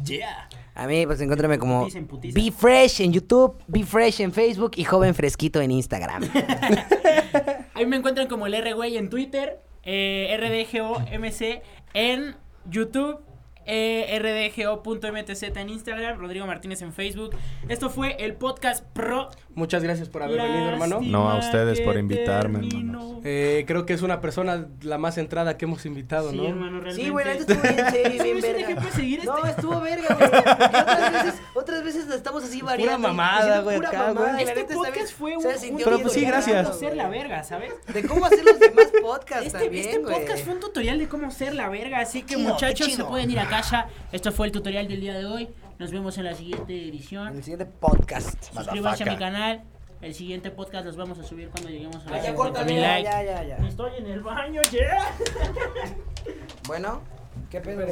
Yeah. A mí, pues encuéntrame como Putiza. Be Fresh en YouTube, Be Fresh en Facebook y Joven Fresquito en Instagram. Ahí me encuentran como el R güey en Twitter, eh, RDGOMC en YouTube, eh, RDGO.mtz en Instagram, Rodrigo Martínez en Facebook. Esto fue el podcast Pro. Muchas gracias por haber venido, hermano. Lástima No, a ustedes por invitarme. Eh, creo que es una persona la más centrada que hemos invitado, Sí, ¿no? hermano, realmente. Sí, güey, la neta estuvo bien serio, bien Sí, sí, verga. seguir No, este- estuvo verga, güey. Otras veces, otras veces estamos así variando. y mamada, güey, pura acá, mamada, Este bien- podcast fue un, se un Pero bien pues sí, gracias. cómo ser la verga, ¿sabes? De cómo hacer los demás podcasts Este, también, este güey. podcast fue un tutorial de cómo ser la verga, así que muchachos se pueden ir a casa. Esto fue el tutorial del día de hoy. Nos vemos en la siguiente En edición. el siguiente podcast. Suscríbanse a mi canal. El siguiente podcast los vamos a subir cuando lleguemos a los ya 50 córtale, mil ya, likes. ya, ya, ya. Estoy en el baño, yeah. Bueno, ¿qué pedo?